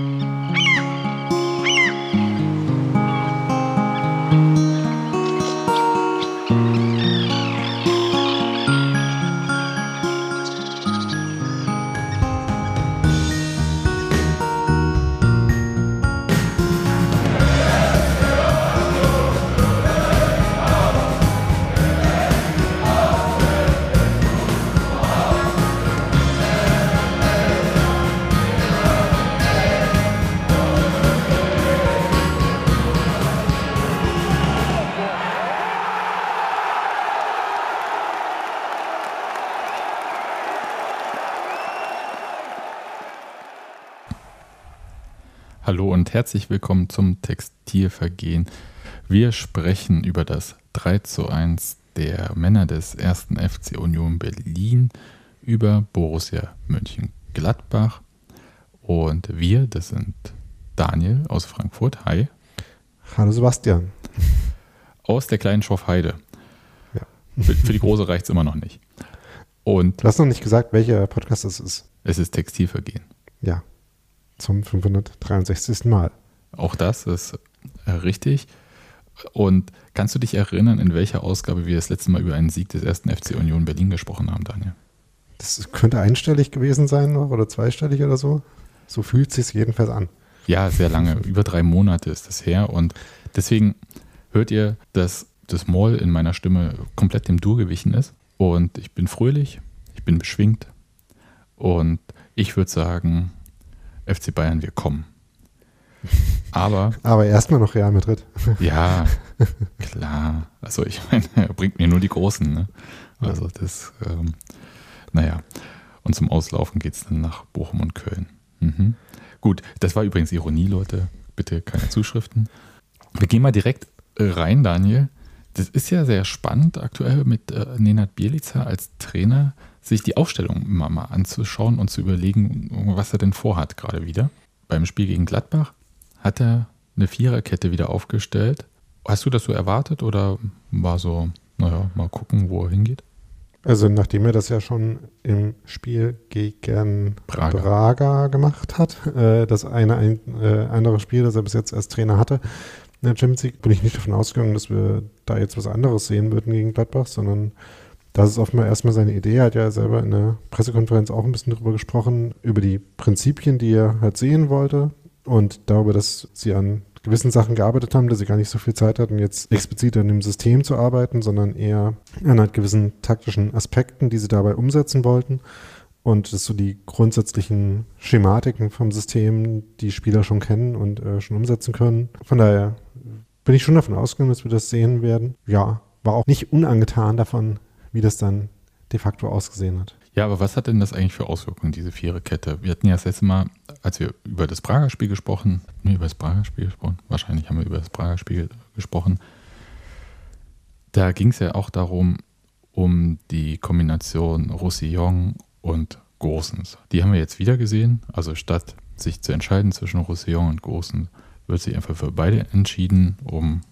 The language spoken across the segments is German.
Hallo und herzlich willkommen zum Textilvergehen. Wir sprechen über das 3 zu 1 der Männer des ersten FC Union Berlin über Borussia Mönchengladbach. Und wir, das sind Daniel aus Frankfurt. Hi. Hallo Sebastian. Aus der kleinen Schorfheide. Ja. Für, für die große reicht es immer noch nicht. Und du hast noch nicht gesagt, welcher Podcast das ist. Es ist Textilvergehen. Ja, zum 563. Mal. Auch das ist äh, richtig. Und kannst du dich erinnern, in welcher Ausgabe wir das letzte Mal über einen Sieg des ersten FC Union Berlin gesprochen haben, Daniel? Das könnte einstellig gewesen sein oder zweistellig oder so. So fühlt es sich jedenfalls an. Ja, sehr lange. über drei Monate ist das her. Und deswegen hört ihr, dass das Moll in meiner Stimme komplett dem Dur gewichen ist. Und ich bin fröhlich, ich bin beschwingt. Und ich würde sagen, FC Bayern, wir kommen. Aber. Aber erstmal noch Real Madrid. Ja, klar. Also ich meine, er bringt mir nur die Großen. Ne? Also das, ähm, naja. Und zum Auslaufen geht es dann nach Bochum und Köln. Mhm. Gut, das war übrigens Ironie, Leute. Bitte keine Zuschriften. Wir gehen mal direkt äh, rein, Daniel. Das ist ja sehr spannend aktuell mit äh, Nenad Bielica als Trainer sich die Aufstellung immer mal anzuschauen und zu überlegen, was er denn vorhat gerade wieder. Beim Spiel gegen Gladbach hat er eine Viererkette wieder aufgestellt. Hast du das so erwartet oder war so, naja, mal gucken, wo er hingeht? Also nachdem er das ja schon im Spiel gegen Braga, Braga gemacht hat, äh, das eine ein, äh, andere Spiel, das er bis jetzt als Trainer hatte, in der Champions League, bin ich nicht davon ausgegangen, dass wir da jetzt was anderes sehen würden gegen Gladbach, sondern das ist offenbar erstmal seine Idee. Er hat ja selber in der Pressekonferenz auch ein bisschen darüber gesprochen, über die Prinzipien, die er halt sehen wollte und darüber, dass sie an gewissen Sachen gearbeitet haben, dass sie gar nicht so viel Zeit hatten, jetzt explizit an dem System zu arbeiten, sondern eher an halt gewissen taktischen Aspekten, die sie dabei umsetzen wollten. Und das so die grundsätzlichen Schematiken vom System, die Spieler schon kennen und äh, schon umsetzen können. Von daher bin ich schon davon ausgegangen, dass wir das sehen werden. Ja, war auch nicht unangetan davon, wie das dann de facto ausgesehen hat. Ja, aber was hat denn das eigentlich für Auswirkungen, diese Viererkette? Wir hatten ja das letzte Mal, als wir über das Prager Spiel gesprochen, nee, über das Prager Spiel gesprochen, wahrscheinlich haben wir über das Prager Spiel gesprochen. Da ging es ja auch darum, um die Kombination Roussillon und Gosens. Die haben wir jetzt wieder gesehen. Also statt sich zu entscheiden zwischen Roussillon und Gosens, wird sich einfach für beide entschieden, um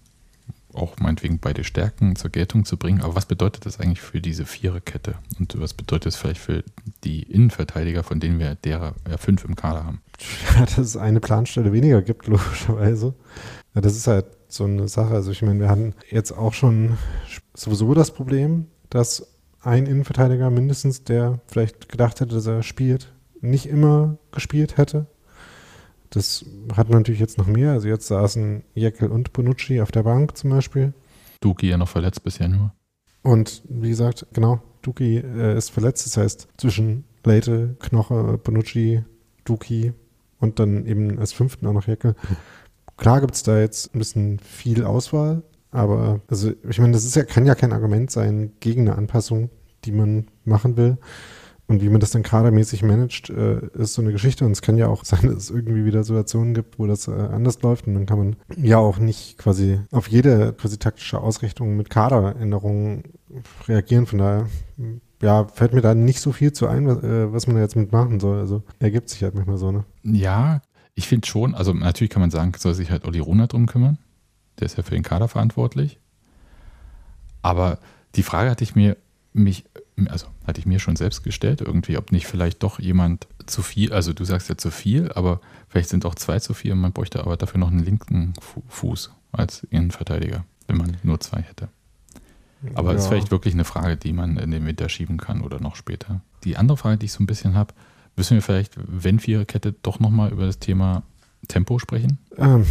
auch meinetwegen beide Stärken zur Geltung zu bringen. Aber was bedeutet das eigentlich für diese Viererkette? Und was bedeutet es vielleicht für die Innenverteidiger, von denen wir derer ja, fünf im Kader haben? Ja, dass es eine Planstelle weniger gibt, logischerweise. Ja, das ist halt so eine Sache. Also ich meine, wir hatten jetzt auch schon sowieso das Problem, dass ein Innenverteidiger mindestens, der vielleicht gedacht hätte, dass er spielt, nicht immer gespielt hätte. Das hat natürlich jetzt noch mehr. Also jetzt saßen Jekyll und Bonucci auf der Bank zum Beispiel. Duki ja noch verletzt bisher nur. Und wie gesagt, genau, Duki äh, ist verletzt. Das heißt, zwischen Leite, Knoche, Bonucci, Duki und dann eben als fünften auch noch Jekyll. Klar gibt es da jetzt ein bisschen viel Auswahl, aber also ich meine, das ist ja, kann ja kein Argument sein gegen eine Anpassung, die man machen will. Und wie man das dann kadermäßig managt, äh, ist so eine Geschichte. Und es kann ja auch sein, dass es irgendwie wieder Situationen gibt, wo das äh, anders läuft. Und dann kann man ja auch nicht quasi auf jede quasi taktische Ausrichtung mit Kaderänderungen reagieren. Von daher, ja, fällt mir da nicht so viel zu ein, was, äh, was man da jetzt mitmachen soll. Also ergibt sich halt manchmal so, ne? Ja, ich finde schon, also natürlich kann man sagen, soll sich halt Olli Runa drum kümmern. Der ist ja für den Kader verantwortlich. Aber die Frage hatte ich mir mich also hatte ich mir schon selbst gestellt, irgendwie, ob nicht vielleicht doch jemand zu viel, also du sagst ja zu viel, aber vielleicht sind auch zwei zu viel und man bräuchte aber dafür noch einen linken Fuß als Innenverteidiger, wenn man nur zwei hätte. Aber ja. ist vielleicht wirklich eine Frage, die man in den Winter schieben kann oder noch später. Die andere Frage, die ich so ein bisschen habe, müssen wir vielleicht, wenn Viererkette, doch nochmal über das Thema Tempo sprechen? Ähm,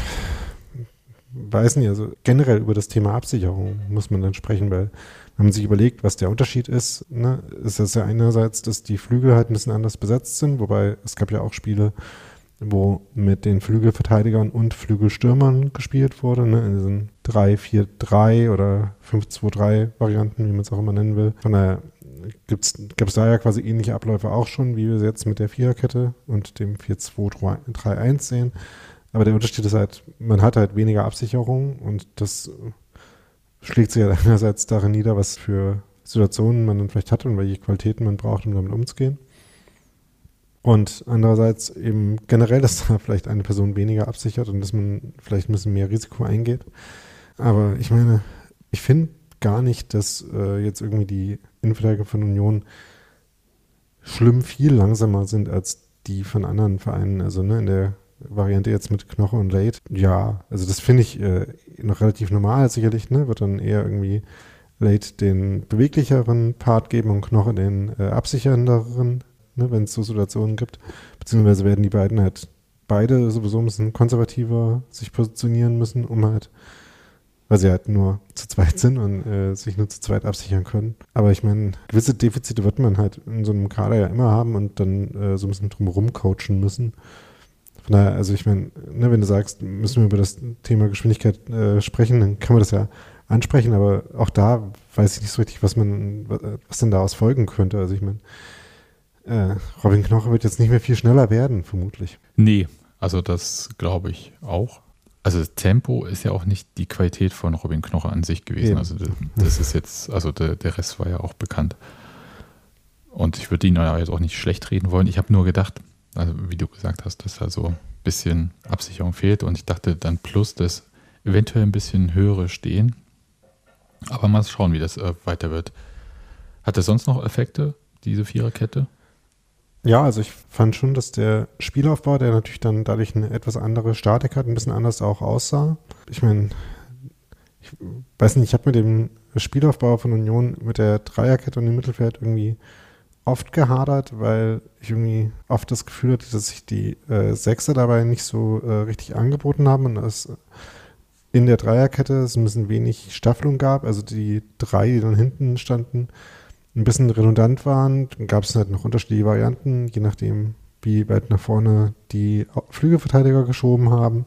weiß nicht, also generell über das Thema Absicherung muss man dann sprechen, weil wenn man sich überlegt, was der Unterschied ist, ne, ist das ja einerseits, dass die Flügel halt ein bisschen anders besetzt sind, wobei es gab ja auch Spiele, wo mit den Flügelverteidigern und Flügelstürmern gespielt wurde, ne, in diesen 3-4-3 oder 5-2-3 Varianten, wie man es auch immer nennen will. Von daher gab es da ja quasi ähnliche Abläufe auch schon, wie wir es jetzt mit der Viererkette und dem 4-2-3-1 sehen. Aber der Unterschied ist halt, man hat halt weniger Absicherung und das schlägt sich halt einerseits darin nieder, was für Situationen man dann vielleicht hat und welche Qualitäten man braucht, um damit umzugehen. Und andererseits eben generell, dass da vielleicht eine Person weniger absichert und dass man vielleicht ein bisschen mehr Risiko eingeht. Aber ich meine, ich finde gar nicht, dass äh, jetzt irgendwie die Innenverteidiger von Union schlimm viel langsamer sind als die von anderen Vereinen. Also ne, in der Variante jetzt mit Knoche und Late, ja, also das finde ich äh, noch relativ normal sicherlich, ne? Wird dann eher irgendwie Late den beweglicheren Part geben und Knoche den äh, absichernderen, ne, wenn es so Situationen gibt. Beziehungsweise werden die beiden halt beide sowieso ein bisschen konservativer sich positionieren müssen, um halt, weil sie halt nur zu zweit sind und äh, sich nur zu zweit absichern können. Aber ich meine, gewisse Defizite wird man halt in so einem Kader ja immer haben und dann äh, so ein bisschen drumherum coachen müssen. Von daher, also ich meine, ne, wenn du sagst, müssen wir über das Thema Geschwindigkeit äh, sprechen, dann kann man das ja ansprechen, aber auch da weiß ich nicht so richtig, was man, was denn daraus folgen könnte. Also ich meine, äh, Robin Knoche wird jetzt nicht mehr viel schneller werden, vermutlich. Nee, also das glaube ich auch. Also das Tempo ist ja auch nicht die Qualität von Robin Knoche an sich gewesen. Eben. Also das, das, ist jetzt, also der, der Rest war ja auch bekannt. Und ich würde ihn ja jetzt auch nicht schlecht reden wollen. Ich habe nur gedacht, also wie du gesagt hast, dass da so ein bisschen Absicherung fehlt. Und ich dachte dann plus das eventuell ein bisschen höhere Stehen. Aber mal schauen, wie das äh, weiter wird. Hat er sonst noch Effekte, diese Viererkette? Ja, also ich fand schon, dass der Spielaufbau, der natürlich dann dadurch eine etwas andere Statik hat, ein bisschen anders auch aussah. Ich meine, ich weiß nicht, ich habe mit dem Spielaufbau von Union mit der Dreierkette und dem Mittelfeld irgendwie oft gehadert, weil ich irgendwie oft das Gefühl hatte, dass sich die äh, Sechser dabei nicht so äh, richtig angeboten haben und es in der Dreierkette es ein bisschen wenig Staffelung gab. Also die drei, die dann hinten standen, ein bisschen redundant waren. Dann gab es halt noch unterschiedliche Varianten, je nachdem, wie weit nach vorne die Flügelverteidiger geschoben haben,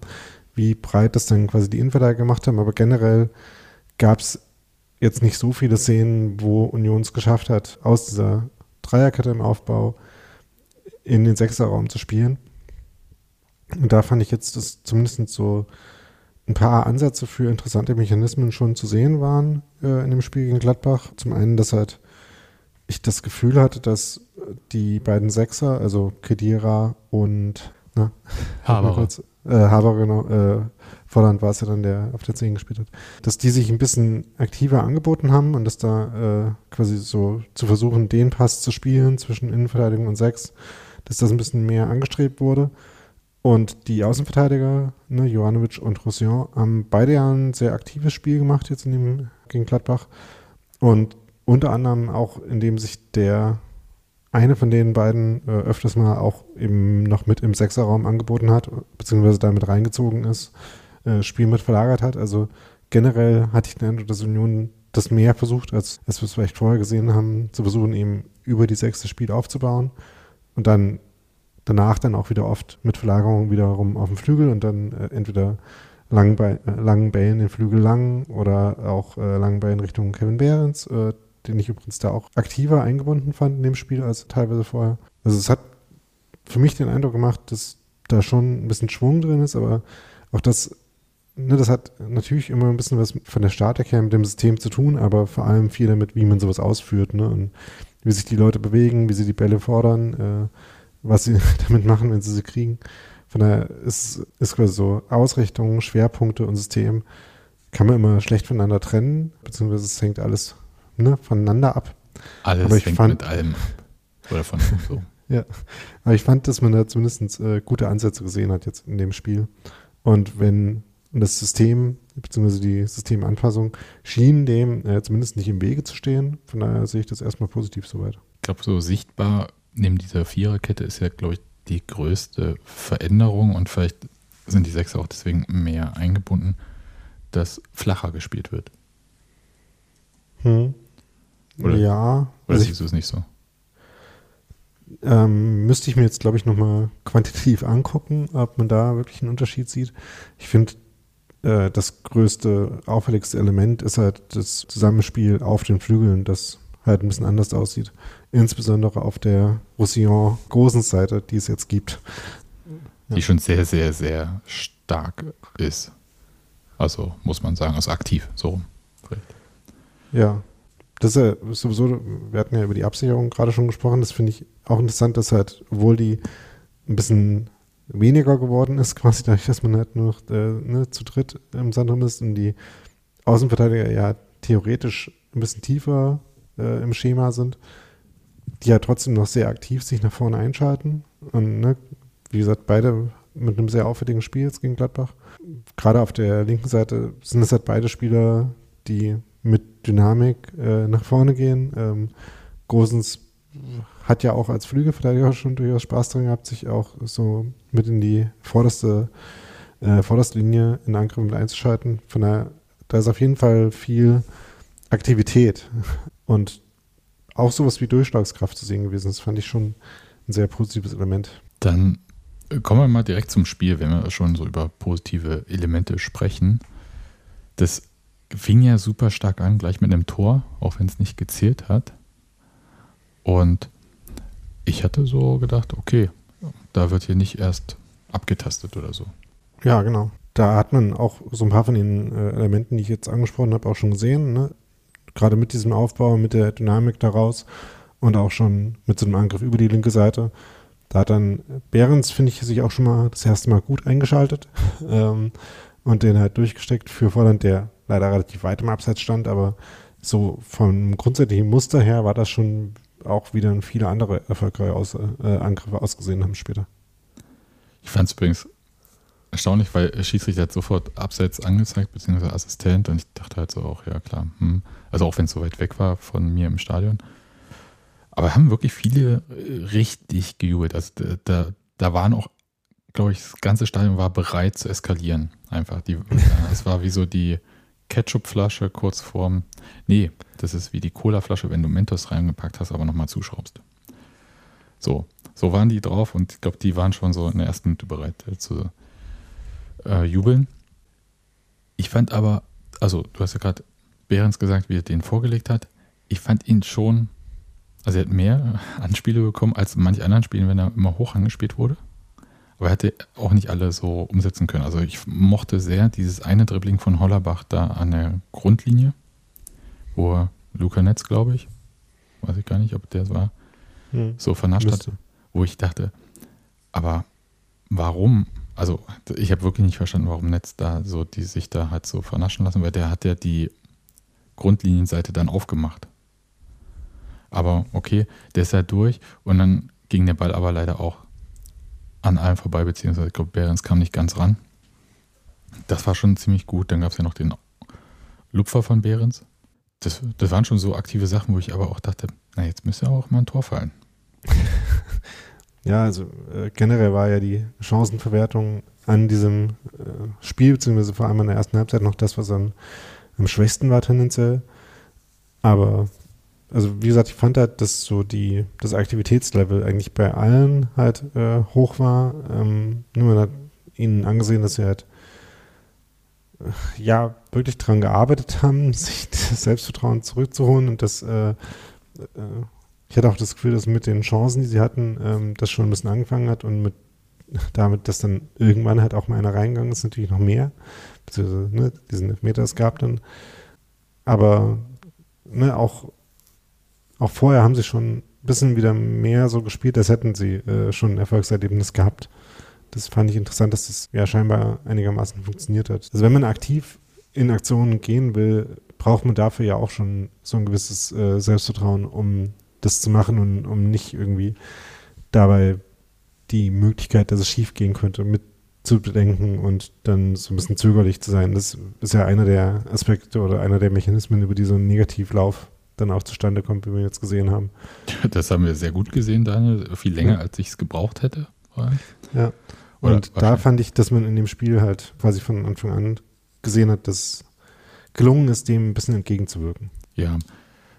wie breit das dann quasi die Innenverteidiger gemacht haben. Aber generell gab es jetzt nicht so viele Szenen, wo Union es geschafft hat, aus dieser Dreierkette im Aufbau in den Sechserraum zu spielen. Und da fand ich jetzt, dass zumindest so ein paar Ansätze für interessante Mechanismen schon zu sehen waren äh, in dem Spiel gegen Gladbach. Zum einen, dass halt ich das Gefühl hatte, dass die beiden Sechser, also Kedira und na, Haber, äh, Haber genau, äh, Volland war es ja dann, der auf der 10 gespielt hat, dass die sich ein bisschen aktiver angeboten haben und dass da äh, quasi so zu versuchen, den Pass zu spielen zwischen Innenverteidigung und Sechs, dass das ein bisschen mehr angestrebt wurde. Und die Außenverteidiger, ne, Jovanovic und Roussillon, haben beide ja ein sehr aktives Spiel gemacht jetzt in dem gegen Gladbach. Und unter anderem auch, indem sich der eine von den beiden äh, öfters mal auch eben noch mit im Sechserraum angeboten hat, beziehungsweise damit reingezogen ist, äh, Spiel mit verlagert hat. Also generell hatte ich den Eindruck, dass Union das mehr versucht, als, als wir es vielleicht vorher gesehen haben, zu versuchen, eben über die sechste Spiel aufzubauen und dann danach dann auch wieder oft mit Verlagerung wiederum auf dem Flügel und dann äh, entweder langen, Be äh, langen Bällen den Flügel lang oder auch äh, langen Bällen Richtung Kevin Behrens, äh, den ich übrigens da auch aktiver eingebunden fand in dem Spiel als teilweise vorher. Also es hat für mich den Eindruck gemacht, dass da schon ein bisschen Schwung drin ist, aber auch das, ne, das hat natürlich immer ein bisschen was von der Statik her mit dem System zu tun, aber vor allem viel damit, wie man sowas ausführt, ne, und wie sich die Leute bewegen, wie sie die Bälle fordern, äh, was sie damit machen, wenn sie sie kriegen. Von daher ist, ist quasi so Ausrichtung, Schwerpunkte und System kann man immer schlecht voneinander trennen, beziehungsweise es hängt alles ne, voneinander ab. Alles Aber ich fängt fand- mit allem. Oder von so. Ja, aber ich fand, dass man da zumindest äh, gute Ansätze gesehen hat jetzt in dem Spiel. Und wenn das System, beziehungsweise die Systemanpassung, schien dem äh, zumindest nicht im Wege zu stehen. Von daher sehe ich das erstmal positiv soweit. Ich glaube, so sichtbar neben dieser Viererkette ist ja, glaube ich, die größte Veränderung und vielleicht sind die Sechser auch deswegen mehr eingebunden, dass flacher gespielt wird. Hm. Oder- ja, Oder also ich, siehst du es nicht so? ähm, müsste ich mir jetzt, glaube ich, nochmal quantitativ angucken, ob man da wirklich einen Unterschied sieht. Ich finde, äh, das größte, auffälligste Element ist halt das Zusammenspiel auf den Flügeln, das halt ein bisschen anders aussieht. Insbesondere auf der Roussillon-Großenseite, die es jetzt gibt. Ja. Die schon sehr, sehr, sehr stark ist. Also muss man sagen, also aktiv, so. Ja, das ist ja sowieso, wir hatten ja über die Absicherung gerade schon gesprochen, das finde ich auch interessant, dass halt, obwohl die ein bisschen weniger geworden ist, quasi dadurch, dass man halt nur noch äh, ne, zu dritt im Zentrum ist und die Außenverteidiger ja theoretisch ein bisschen tiefer äh, im Schema sind, die ja trotzdem noch sehr aktiv sich nach vorne einschalten. Und ne, wie gesagt, beide mit einem sehr auffälligen Spiel jetzt gegen Gladbach. Gerade auf der linken Seite sind es halt beide Spieler, die mit Dynamik äh, nach vorne gehen. Ähm, Gosens hat ja auch als Flügelverteidiger schon durchaus Spaß dran gehabt, sich auch so mit in die vorderste, äh, vorderste Linie in Angriff mit einzuschalten. Von daher, da ist auf jeden Fall viel Aktivität und auch sowas wie Durchschlagskraft zu sehen gewesen. Das fand ich schon ein sehr positives Element. Dann kommen wir mal direkt zum Spiel, wenn wir schon so über positive Elemente sprechen. Das fing ja super stark an, gleich mit einem Tor, auch wenn es nicht gezählt hat. Und ich hatte so gedacht, okay, da wird hier nicht erst abgetastet oder so. Ja, genau. Da hat man auch so ein paar von den äh, Elementen, die ich jetzt angesprochen habe, auch schon gesehen. Ne? Gerade mit diesem Aufbau, mit der Dynamik daraus und auch schon mit so einem Angriff über die linke Seite. Da hat dann Behrens, finde ich, sich auch schon mal das erste Mal gut eingeschaltet ähm, und den halt durchgesteckt für Volland, der leider relativ weit im Abseits stand, aber so vom grundsätzlichen Muster her war das schon auch wieder viele andere erfolgreiche Aus äh, Angriffe ausgesehen haben später. Ich fand es übrigens erstaunlich, weil Schiedsrichter hat sofort abseits angezeigt, beziehungsweise Assistent, und ich dachte halt so auch, ja klar, hm. also auch wenn es so weit weg war von mir im Stadion. Aber haben wirklich viele äh, richtig gejubelt. Also da, da, waren auch, glaube ich, das ganze Stadion war bereit zu eskalieren. Einfach. Es war wie so die Ketchupflasche kurz vorm. Nee, das ist wie die Colaflasche, wenn du Mentos reingepackt hast, aber nochmal zuschraubst. So, so waren die drauf und ich glaube, die waren schon so in der ersten Minute bereit äh, zu äh, jubeln. Ich fand aber, also du hast ja gerade Behrens gesagt, wie er den vorgelegt hat. Ich fand ihn schon, also er hat mehr Anspiele bekommen als manch anderen Spielen, wenn er immer hoch angespielt wurde. Aber er hätte auch nicht alle so umsetzen können. Also ich mochte sehr dieses eine Dribbling von Hollerbach da an der Grundlinie, wo er Luca Netz, glaube ich, weiß ich gar nicht, ob der es war, Hm. so vernascht hat Müsste. wo ich dachte, aber warum? Also ich habe wirklich nicht verstanden, warum Netz da so die sich da hat so vernaschen lassen, weil der hat ja die Grundlinienseite dann aufgemacht. Aber okay, der ist ja durch und dann ging der Ball aber leider auch an allem vorbei, beziehungsweise ich glaube, Behrens kam nicht ganz ran. Das war schon ziemlich gut. Dann gab es ja noch den Lupfer von Behrens. Das, das waren schon so aktive Sachen, wo ich aber auch dachte, na, jetzt müsste auch mal ein Tor fallen. Ja, also äh, generell war ja die Chancenverwertung an diesem äh, Spiel, beziehungsweise vor allem in der ersten Halbzeit noch das, was am, am schwächsten war tendenziell. Aber, also wie gesagt, ich fand halt, dass so die, das Aktivitätslevel eigentlich bei allen halt äh, hoch war. Ähm, nur man hat ihnen angesehen, dass sie halt äh, ja wirklich daran gearbeitet haben, sich das Selbstvertrauen zurückzuholen und das äh, äh, ich hatte auch das Gefühl, dass mit den Chancen, die sie hatten, ähm, das schon ein bisschen angefangen hat und mit damit, dass dann irgendwann halt auch mal einer reingegangen ist, natürlich noch mehr. Beziehungsweise ne, diesen Elfmeter es gab dann. Aber ne, auch, auch vorher haben sie schon ein bisschen wieder mehr so gespielt, als hätten sie äh, schon ein Erfolgserlebnis gehabt. Das fand ich interessant, dass das ja scheinbar einigermaßen funktioniert hat. Also wenn man aktiv in Aktionen gehen will, braucht man dafür ja auch schon so ein gewisses äh, Selbstvertrauen, um das zu machen und um nicht irgendwie dabei die Möglichkeit, dass es schief gehen könnte, mit zu bedenken und dann so ein bisschen zögerlich zu sein. Das ist ja einer der Aspekte oder einer der Mechanismen, über die so ein Negativlauf dann auch zustande kommt, wie wir jetzt gesehen haben. Das haben wir sehr gut gesehen, Daniel. Viel länger, ja. als ich es gebraucht hätte. Ja. Und da fand ich, dass man in dem Spiel halt quasi von Anfang an gesehen hat, dass gelungen ist, dem ein bisschen entgegenzuwirken. Ja.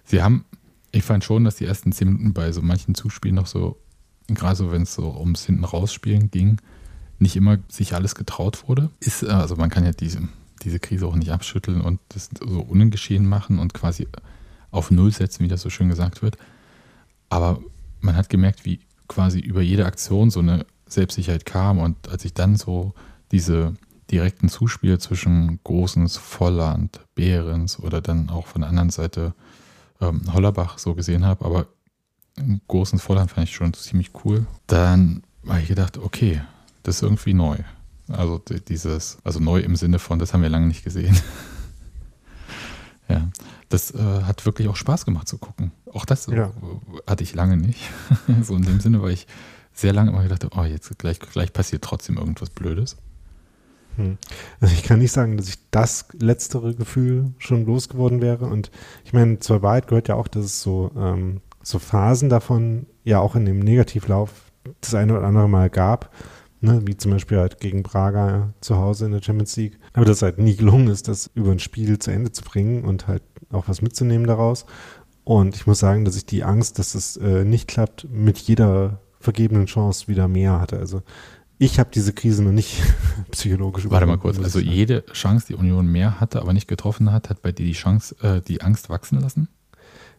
Sie haben, ich fand schon, dass die ersten zehn Minuten bei so manchen Zuspielen noch so, gerade so, wenn es so ums hinten rausspielen ging, nicht immer sich alles getraut wurde. Ist, also man kann ja diese, diese Krise auch nicht abschütteln und das so ungeschehen machen und quasi auf Null setzen, wie das so schön gesagt wird. Aber man hat gemerkt, wie quasi über jede Aktion so eine Selbstsicherheit kam und als ich dann so diese direkten Zuspiele zwischen Großens, Volland, Behrens oder dann auch von der anderen Seite ähm, Hollerbach so gesehen habe, aber Großens, Volland fand ich schon ziemlich cool. Dann habe ich gedacht, okay, das ist irgendwie neu. Also dieses, also neu im Sinne von, das haben wir lange nicht gesehen. ja, das äh, hat wirklich auch Spaß gemacht zu gucken. Auch das ja. hatte ich lange nicht. so in dem Sinne, weil ich sehr lange immer gedacht habe, oh, jetzt gleich, gleich passiert trotzdem irgendwas Blödes. Hm. Also ich kann nicht sagen, dass ich das letztere Gefühl schon losgeworden wäre. Und ich meine, zur Wahrheit gehört ja auch, dass es so, ähm, so Phasen davon ja auch in dem Negativlauf das eine oder andere Mal gab. Ne, wie zum Beispiel halt gegen Braga zu Hause in der Champions League. Aber das halt nie gelungen ist, das über ein Spiel zu Ende zu bringen und halt auch was mitzunehmen daraus. Und ich muss sagen, dass ich die Angst, dass es äh, nicht klappt, mit jeder vergebenen Chance wieder mehr hatte. Also ich habe diese Krise noch nicht psychologisch Warte mal kurz, also jede Chance, die Union mehr hatte, aber nicht getroffen hat, hat bei dir die Chance, äh, die Angst wachsen lassen?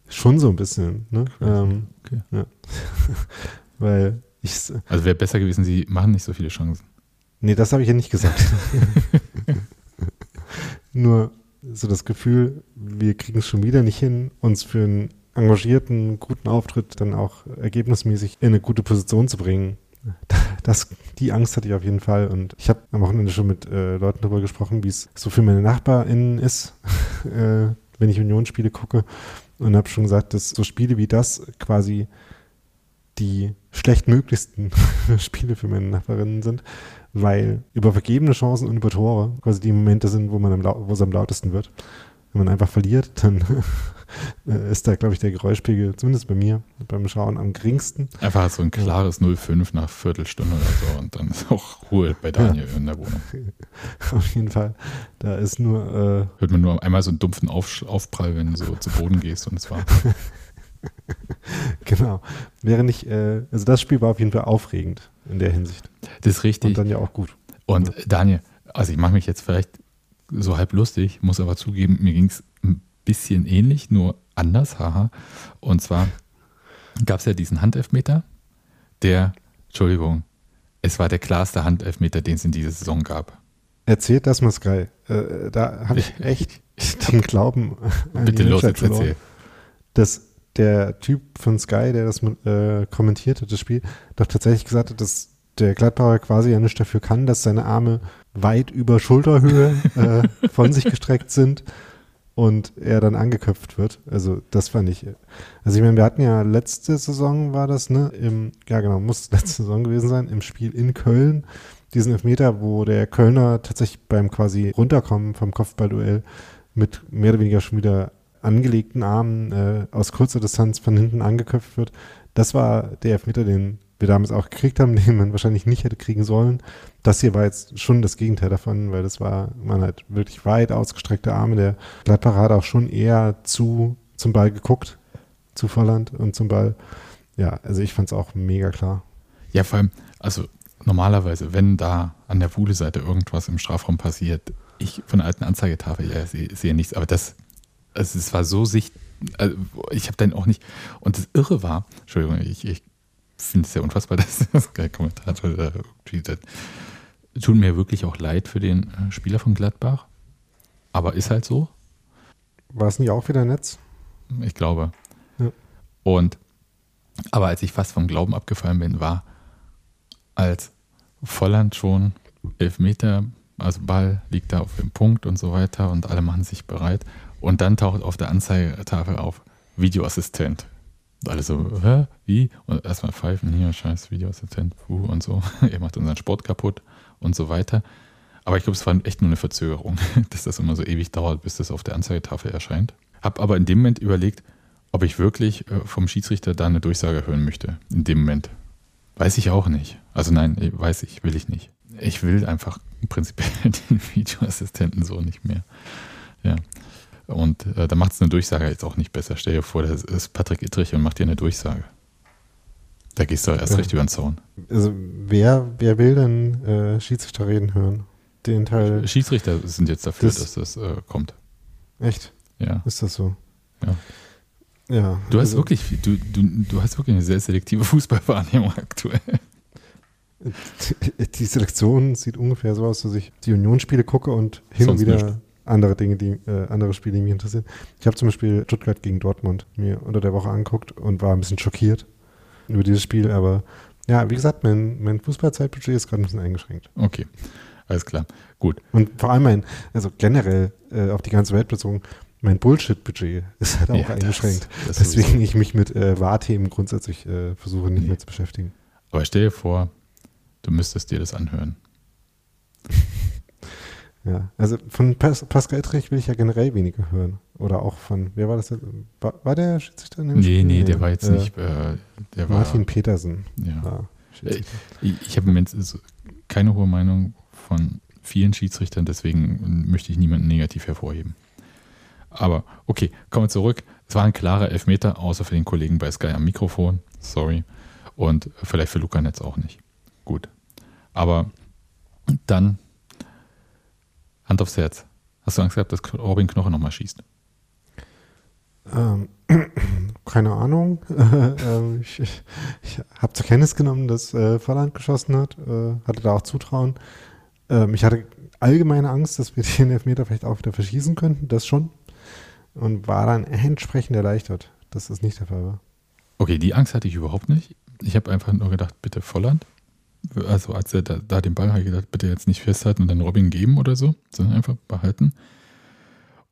Schon so ein bisschen, ne? Ähm, okay. Ja. Weil ich. Also wäre besser gewesen, sie machen nicht so viele Chancen. Nee, das habe ich ja nicht gesagt. Nur so das Gefühl, wir kriegen es schon wieder nicht hin, uns für einen engagierten, guten Auftritt dann auch ergebnismäßig in eine gute Position zu bringen. Das, die Angst hatte ich auf jeden Fall. Und ich habe am Wochenende schon mit äh, Leuten darüber gesprochen, wie es so für meine NachbarInnen ist, äh, wenn ich Unionsspiele gucke. Und habe schon gesagt, dass so Spiele wie das quasi die schlechtmöglichsten Spiele für meine Nachbarinnen sind, weil über vergebene Chancen und über Tore quasi die Momente sind, wo man am, wo es am lautesten wird. Wenn man einfach verliert, dann äh, ist da, glaube ich, der Geräuschpegel, zumindest bei mir, beim Schauen am geringsten. Einfach so ein klares 0,5 nach Viertelstunde oder so und dann ist auch Ruhe bei Daniel ja. in der Wohnung. Auf jeden Fall. Da ist nur. Äh Hört man nur einmal so einen dumpfen Auf Aufprall, wenn du so zu Boden gehst und es war. genau. Wäre nicht, äh, also das Spiel war auf jeden Fall aufregend in der Hinsicht. Das ist richtig. Und dann ja auch gut. Und ja. Daniel, also ich mache mich jetzt vielleicht so halb lustig, muss aber zugeben, mir ging es ein bisschen ähnlich, nur anders, haha. Und zwar gab es ja diesen Handelfmeter, der, Entschuldigung, es war der klarste Handelfmeter, den es in dieser Saison gab. Erzählt das mal Sky. Äh, da habe ich echt den Glauben an Bitte los, jetzt erzähl. Dass der Typ von Sky, der das äh, kommentiert hat, das Spiel, doch tatsächlich gesagt hat, dass der Gladbacher quasi ja nicht dafür kann, dass seine Arme weit über Schulterhöhe äh, von sich gestreckt sind und er dann angeköpft wird. Also das fand ich. Also ich meine, wir hatten ja letzte Saison war das, ne? Im, ja genau, muss letzte Saison gewesen sein, im Spiel in Köln. Diesen Elfmeter, wo der Kölner tatsächlich beim quasi runterkommen vom Kopfballduell mit mehr oder weniger schon wieder angelegten Armen äh, aus kurzer Distanz von hinten angeköpft wird. Das war der Elfmeter, den wir damals auch gekriegt haben, den man wahrscheinlich nicht hätte kriegen sollen. Das hier war jetzt schon das Gegenteil davon, weil das war, man hat wirklich weit ausgestreckte Arme. Der Gladbacher hat auch schon eher zu, zum Ball geguckt, zu Volland und zum Ball. Ja, also ich fand es auch mega klar. Ja, vor allem, also normalerweise, wenn da an der Wuhle-Seite irgendwas im Strafraum passiert, ich von der alten Anzeigetafel ja, sehe, sehe nichts, aber das, also es war so sicht, also ich habe dann auch nicht, und das Irre war, Entschuldigung, ich, ich finde es sehr unfassbar, dass das kein Kommentator da. Tut mir wirklich auch leid für den äh, Spieler von Gladbach. Aber ist halt so. War es nicht auch wieder Netz? Ich glaube. Ja. Und, aber als ich fast vom Glauben abgefallen bin, war, als Volland schon elf Meter, also Ball liegt da auf dem Punkt und so weiter und alle machen sich bereit Und dann taucht auf der Anzeigetafel auf Videoassistent. Alle so, hä? Wie? Und erstmal pfeifen, hier, scheiß Videoassistent, puh, und so. er macht unseren Sport kaputt und so weiter. Aber ich glaube, es war echt nur eine Verzögerung, dass das immer so ewig dauert, bis das auf der Anzeigetafel erscheint. Hab aber in dem Moment überlegt, ob ich wirklich äh, vom Schiedsrichter da eine Durchsage hören möchte. In dem Moment. Weiß ich auch nicht. Also nein, weiß ich, will ich nicht. Ich will einfach prinzipiell den Videoassistenten so nicht mehr. Ja. Und äh, da macht es eine Durchsage jetzt auch nicht besser. Stell dir vor, das ist Patrick Ittrich und macht dir eine Durchsage. Da gehst du erst ja. recht über den Zaun. Also wer, wer will denn äh, Schiedsrichter reden hören? Den Teil. Schiedsrichter sind jetzt dafür, das, dass das äh, kommt. Echt? Ja. Ist das so? Ja. Ja. Du hast also, wirklich, du, du, du hast wirklich eine sehr selektive Fußballwahrnehmung aktuell. Die Selektion sieht ungefähr so aus, dass ich die Unionsspiele gucke und hin und wieder nicht. Andere Dinge, die äh, andere Spiele, die mich interessieren. Ich habe zum Beispiel Stuttgart gegen Dortmund mir unter der Woche angeguckt und war ein bisschen schockiert über dieses Spiel, aber ja, wie gesagt, mein, mein Fußballzeitbudget ist gerade ein bisschen eingeschränkt. Okay, alles klar, gut. Und vor allem mein, also generell äh, auf die ganze Welt bezogen, mein Bullshit-Budget ist halt auch ja, eingeschränkt. Das, das Deswegen ich mich mit äh, Wahrthemen grundsätzlich äh, versuche nicht nee. mehr zu beschäftigen. Aber stell dir vor, du müsstest dir das anhören. Ja, also von Pas Pascal Ettrich will ich ja generell weniger hören. Oder auch von, wer war das? War, war der Schiedsrichter? Nee, nee, nee, der war jetzt äh, nicht. Äh, der Martin war, Petersen. Ja. Äh, ich, ich habe im Moment keine hohe Meinung von vielen Schiedsrichtern, deswegen möchte ich niemanden negativ hervorheben. Aber okay, kommen wir zurück. Es war ein klarer Elfmeter, außer für den Kollegen bei Sky am Mikrofon. Sorry. Und vielleicht für Luca Netz auch nicht. Gut. Aber dann Hand aufs Herz. Hast du Angst gehabt, dass Robin Knochen nochmal schießt? Ähm, keine Ahnung. Ähm, ich, ich, habe zur Kenntnis genommen, dass äh, Volland geschossen hat. Äh, hatte da auch Zutrauen. Ähm, ich hatte allgemeine Angst, dass wir den Elfmeter vielleicht auch wieder verschießen könnten. Das schon und war dann entsprechend erleichtert, dass das nicht der Fall war. Okay, die Angst hatte ich überhaupt nicht. Ich habe einfach nur gedacht, bitte Volland. Also als er da, da den Ball hat, gedacht, bitte jetzt nicht festhalten und dann Robin geben oder so, sondern einfach behalten.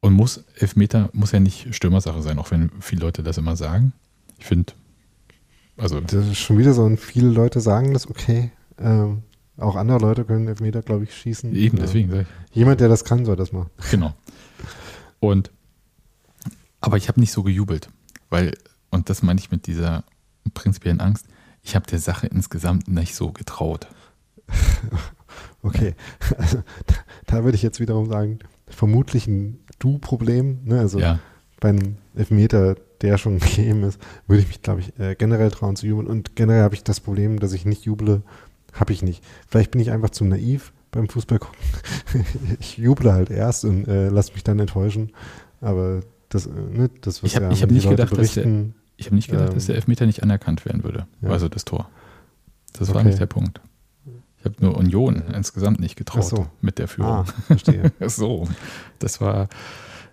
Und muss, Elfmeter muss ja nicht Stürmersache sein, auch wenn viele Leute das immer sagen. Ich finde, also. Das ist schon wieder so, und viele Leute sagen das, okay. Ähm, auch andere Leute können Elfmeter, glaube ich, schießen. Eben, deswegen sage ich. Jemand, der das kann, soll das machen. Genau. Und aber ich habe nicht so gejubelt, weil, und das meine ich mit dieser prinzipiellen Angst, ich habe der Sache insgesamt nicht so getraut. Okay, also, da, würde ich jetzt wiederum sagen, vermutlich ein Du-Problem. Ne? Also ja. bei einem Elfmeter, der schon gegeben ist, würde ich mich, glaube ich, äh, generell trauen zu jubeln. Und generell habe ich das Problem, dass ich nicht juble, habe ich nicht. Vielleicht bin ich einfach zu naiv beim Fußball gucken. ich juble halt erst und äh, lasse mich dann enttäuschen. Aber das, äh, ne, das was ich habe ja hab nicht, gedacht, dass der, ich hab nicht gedacht, ähm, dass der Elfmeter nicht anerkannt werden würde. Ja. Also das Tor. Das okay. war nicht der Punkt. Ich habe nur Union insgesamt nicht getraut so. mit der Führung. Ah, verstehe. so, das war.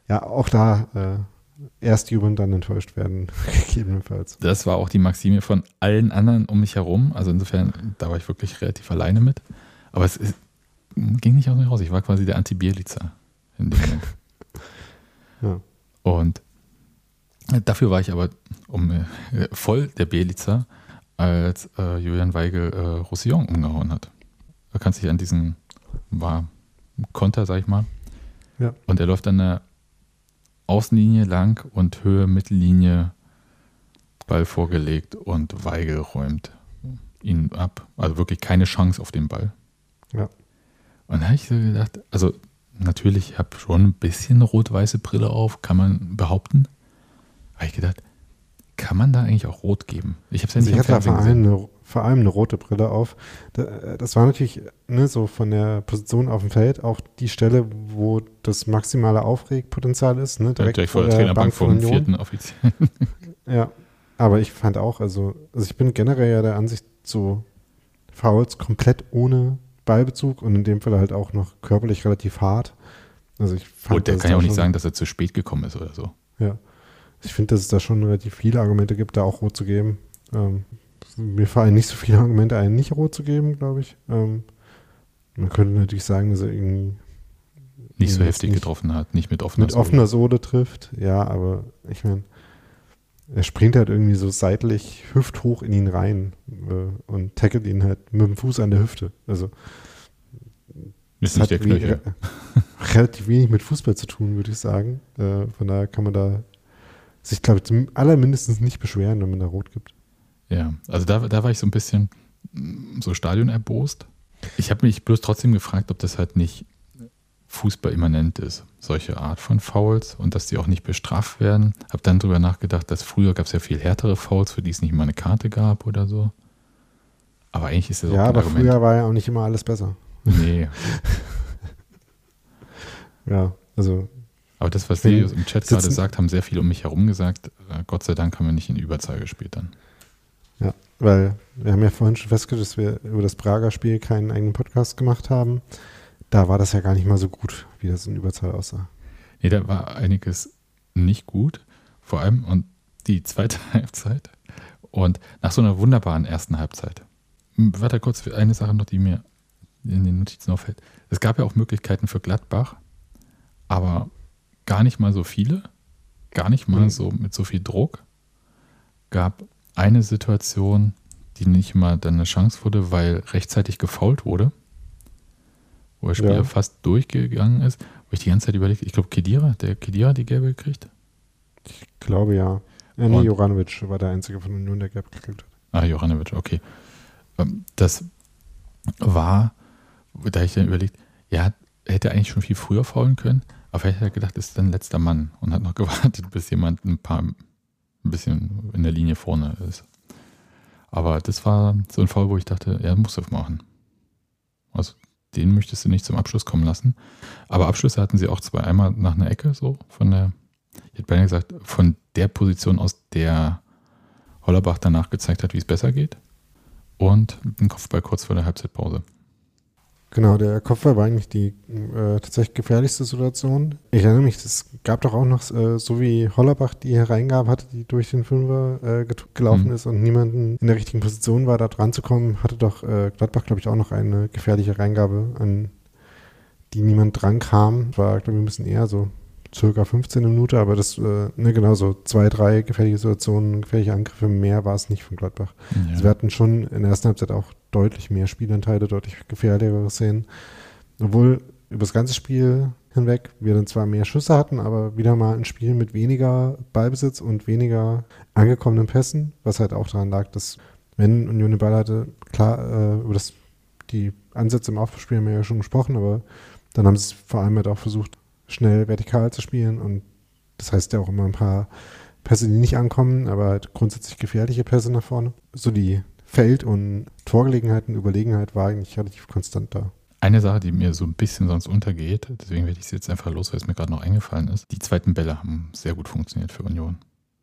Ja, auch da äh, erst jubeln, dann enttäuscht werden, gegebenenfalls. Das war auch die Maxime von allen anderen um mich herum. Also insofern, da war ich wirklich relativ alleine mit. Aber es ist, ging nicht aus mir raus. Ich war quasi der Anti-Bierlitzer in dem Moment. ja. Und dafür war ich aber um, äh, voll der Belitzer, als äh, Julian Weigel äh, Roussillon umgehauen hat. Er kann sich an diesen war Konter, sag ich mal. Ja. Und er läuft an der Außenlinie lang und Höhe Mittellinie Ball vorgelegt und Weigel räumt ihn ab. Also wirklich keine Chance auf den Ball. Ja. Und da habe ich so gedacht, also natürlich, ich habe schon ein bisschen rot-weiße Brille auf, kann man behaupten. Habe ich gedacht, kann man da eigentlich auch rot geben? Ich habe es ja nicht also ich hatte vor allem, eine, vor allem eine rote Brille auf. Das war natürlich ne, so von der Position auf dem Feld auch die Stelle, wo das maximale Aufregpotenzial ist. Ne, direkt, ja, direkt vor der, der Trainerbank vor dem vierten Offiziellen. ja, aber ich fand auch, also, also ich bin generell ja der Ansicht, so Fouls komplett ohne Ballbezug und in dem Fall halt auch noch körperlich relativ hart. Also ich fand, und der kann ja auch nicht sagen, dass er zu spät gekommen ist oder so. Ja. Ich finde, dass es da schon relativ viele Argumente gibt, da auch rot zu geben. Ähm, mir fallen nicht so viele Argumente ein, nicht rot zu geben, glaube ich. Ähm, man könnte natürlich sagen, dass er irgendwie nicht so heftig nicht getroffen hat, nicht mit offener mit Sohle. Mit offener Sohle trifft, ja, aber ich meine, er springt halt irgendwie so seitlich hüfthoch in ihn rein äh, und tackelt ihn halt mit dem Fuß an der Hüfte. Also ist nicht der Knöchel. relativ wenig mit Fußball zu tun, würde ich sagen. Äh, von daher kann man da sich, glaube ich, zum allermindestens nicht beschweren, wenn man da rot gibt. Ja, also da, da war ich so ein bisschen mm, so Stadion erbost. Ich habe mich bloß trotzdem gefragt, ob das halt nicht Fußball immanent ist, solche Art von Fouls und dass die auch nicht bestraft werden. Habe dann darüber nachgedacht, dass früher gab es ja viel härtere Fouls, für die es nicht mal eine Karte gab oder so. Aber eigentlich ist das ja, auch Ja, aber Argument. früher war ja auch nicht immer alles besser. Nee. ja, also. Aber das, was Sie im Chat gerade sagt, haben sehr viel um mich herum gesagt. Äh, Gott sei Dank haben wir nicht in Überzahl gespielt dann. Ja, weil wir haben ja vorhin schon festgestellt, dass wir über das Prager Spiel keinen eigenen Podcast gemacht haben. Da war das ja gar nicht mal so gut, wie das in Überzahl aussah. Nee, da war einiges nicht gut. Vor allem und die zweite Halbzeit. Und nach so einer wunderbaren ersten Halbzeit. Warte kurz, eine Sache noch, die mir in den Notizen auffällt. Es gab ja auch Möglichkeiten für Gladbach, aber gar nicht mal so viele, gar nicht mal mhm. so mit so viel Druck. Gab eine Situation, die nicht mal dann eine Chance wurde, weil rechtzeitig gefault wurde, wo der Spieler ja. fast durchgegangen ist, wo ich die ganze Zeit überlegt, ich glaube Kedira, der Kedira die gelbe gekriegt? Ich glaube ja. ja nee, Joranovic war der einzige von Union, der gelb gekriegt hat. Ah, Joranovic, okay. Ähm, das war da ich dann überlegt, ja, hätte eigentlich schon viel früher faulen können, aber vielleicht hat er gedacht, ist dann letzter Mann und hat noch gewartet, bis jemand ein paar, ein bisschen in der Linie vorne ist. Aber das war so ein Foul, wo ich dachte, er muss das machen. Also den möchtest du nicht zum Abschluss kommen lassen. Aber Abschlüsse hatten sie auch zwei. Einmal nach einer Ecke, so von der, ich hätte beinahe gesagt, von der Position, aus der Hollerbach danach gezeigt hat, wie es besser geht. Und den Kopfball kurz vor der Halbzeitpause. Genau, der Kopfball war eigentlich die äh, tatsächlich gefährlichste Situation. Ich erinnere mich, es gab doch auch noch, äh, so wie Hollerbach die Hereingab hatte, die durch den Fünfer äh, gelaufen mhm. ist und niemanden in der richtigen Position war, da dran zu kommen, hatte doch äh, Gladbach, glaube ich, auch noch eine gefährliche Reingabe, an die niemand dran kam. War, glaube ich, ein bisschen eher so circa 15 Minuten, aber das, äh, ne, genau so zwei, drei gefährliche Situationen, gefährliche Angriffe, mehr war es nicht von Gladbach. Ja. Also wir hatten schon in der ersten Halbzeit auch deutlich mehr Spielanteile, deutlich gefährlichere Szenen. Obwohl über das ganze Spiel hinweg wir dann zwar mehr Schüsse hatten, aber wieder mal ein Spiel mit weniger Ballbesitz und weniger angekommenen Pässen, was halt auch daran lag, dass wenn Union den Ball hatte, klar, äh, über das, die Ansätze im Aufbauspiel haben wir ja schon gesprochen, aber dann haben sie es vor allem halt auch versucht, schnell vertikal zu spielen und das heißt ja auch immer ein paar Pässe, die nicht ankommen, aber halt grundsätzlich gefährliche Pässe nach vorne. So die Feld- und Torgelegenheiten, Überlegenheit war eigentlich relativ konstant da. Eine Sache, die mir so ein bisschen sonst untergeht, deswegen werde ich es jetzt einfach los, weil es mir gerade noch eingefallen ist. Die zweiten Bälle haben sehr gut funktioniert für Union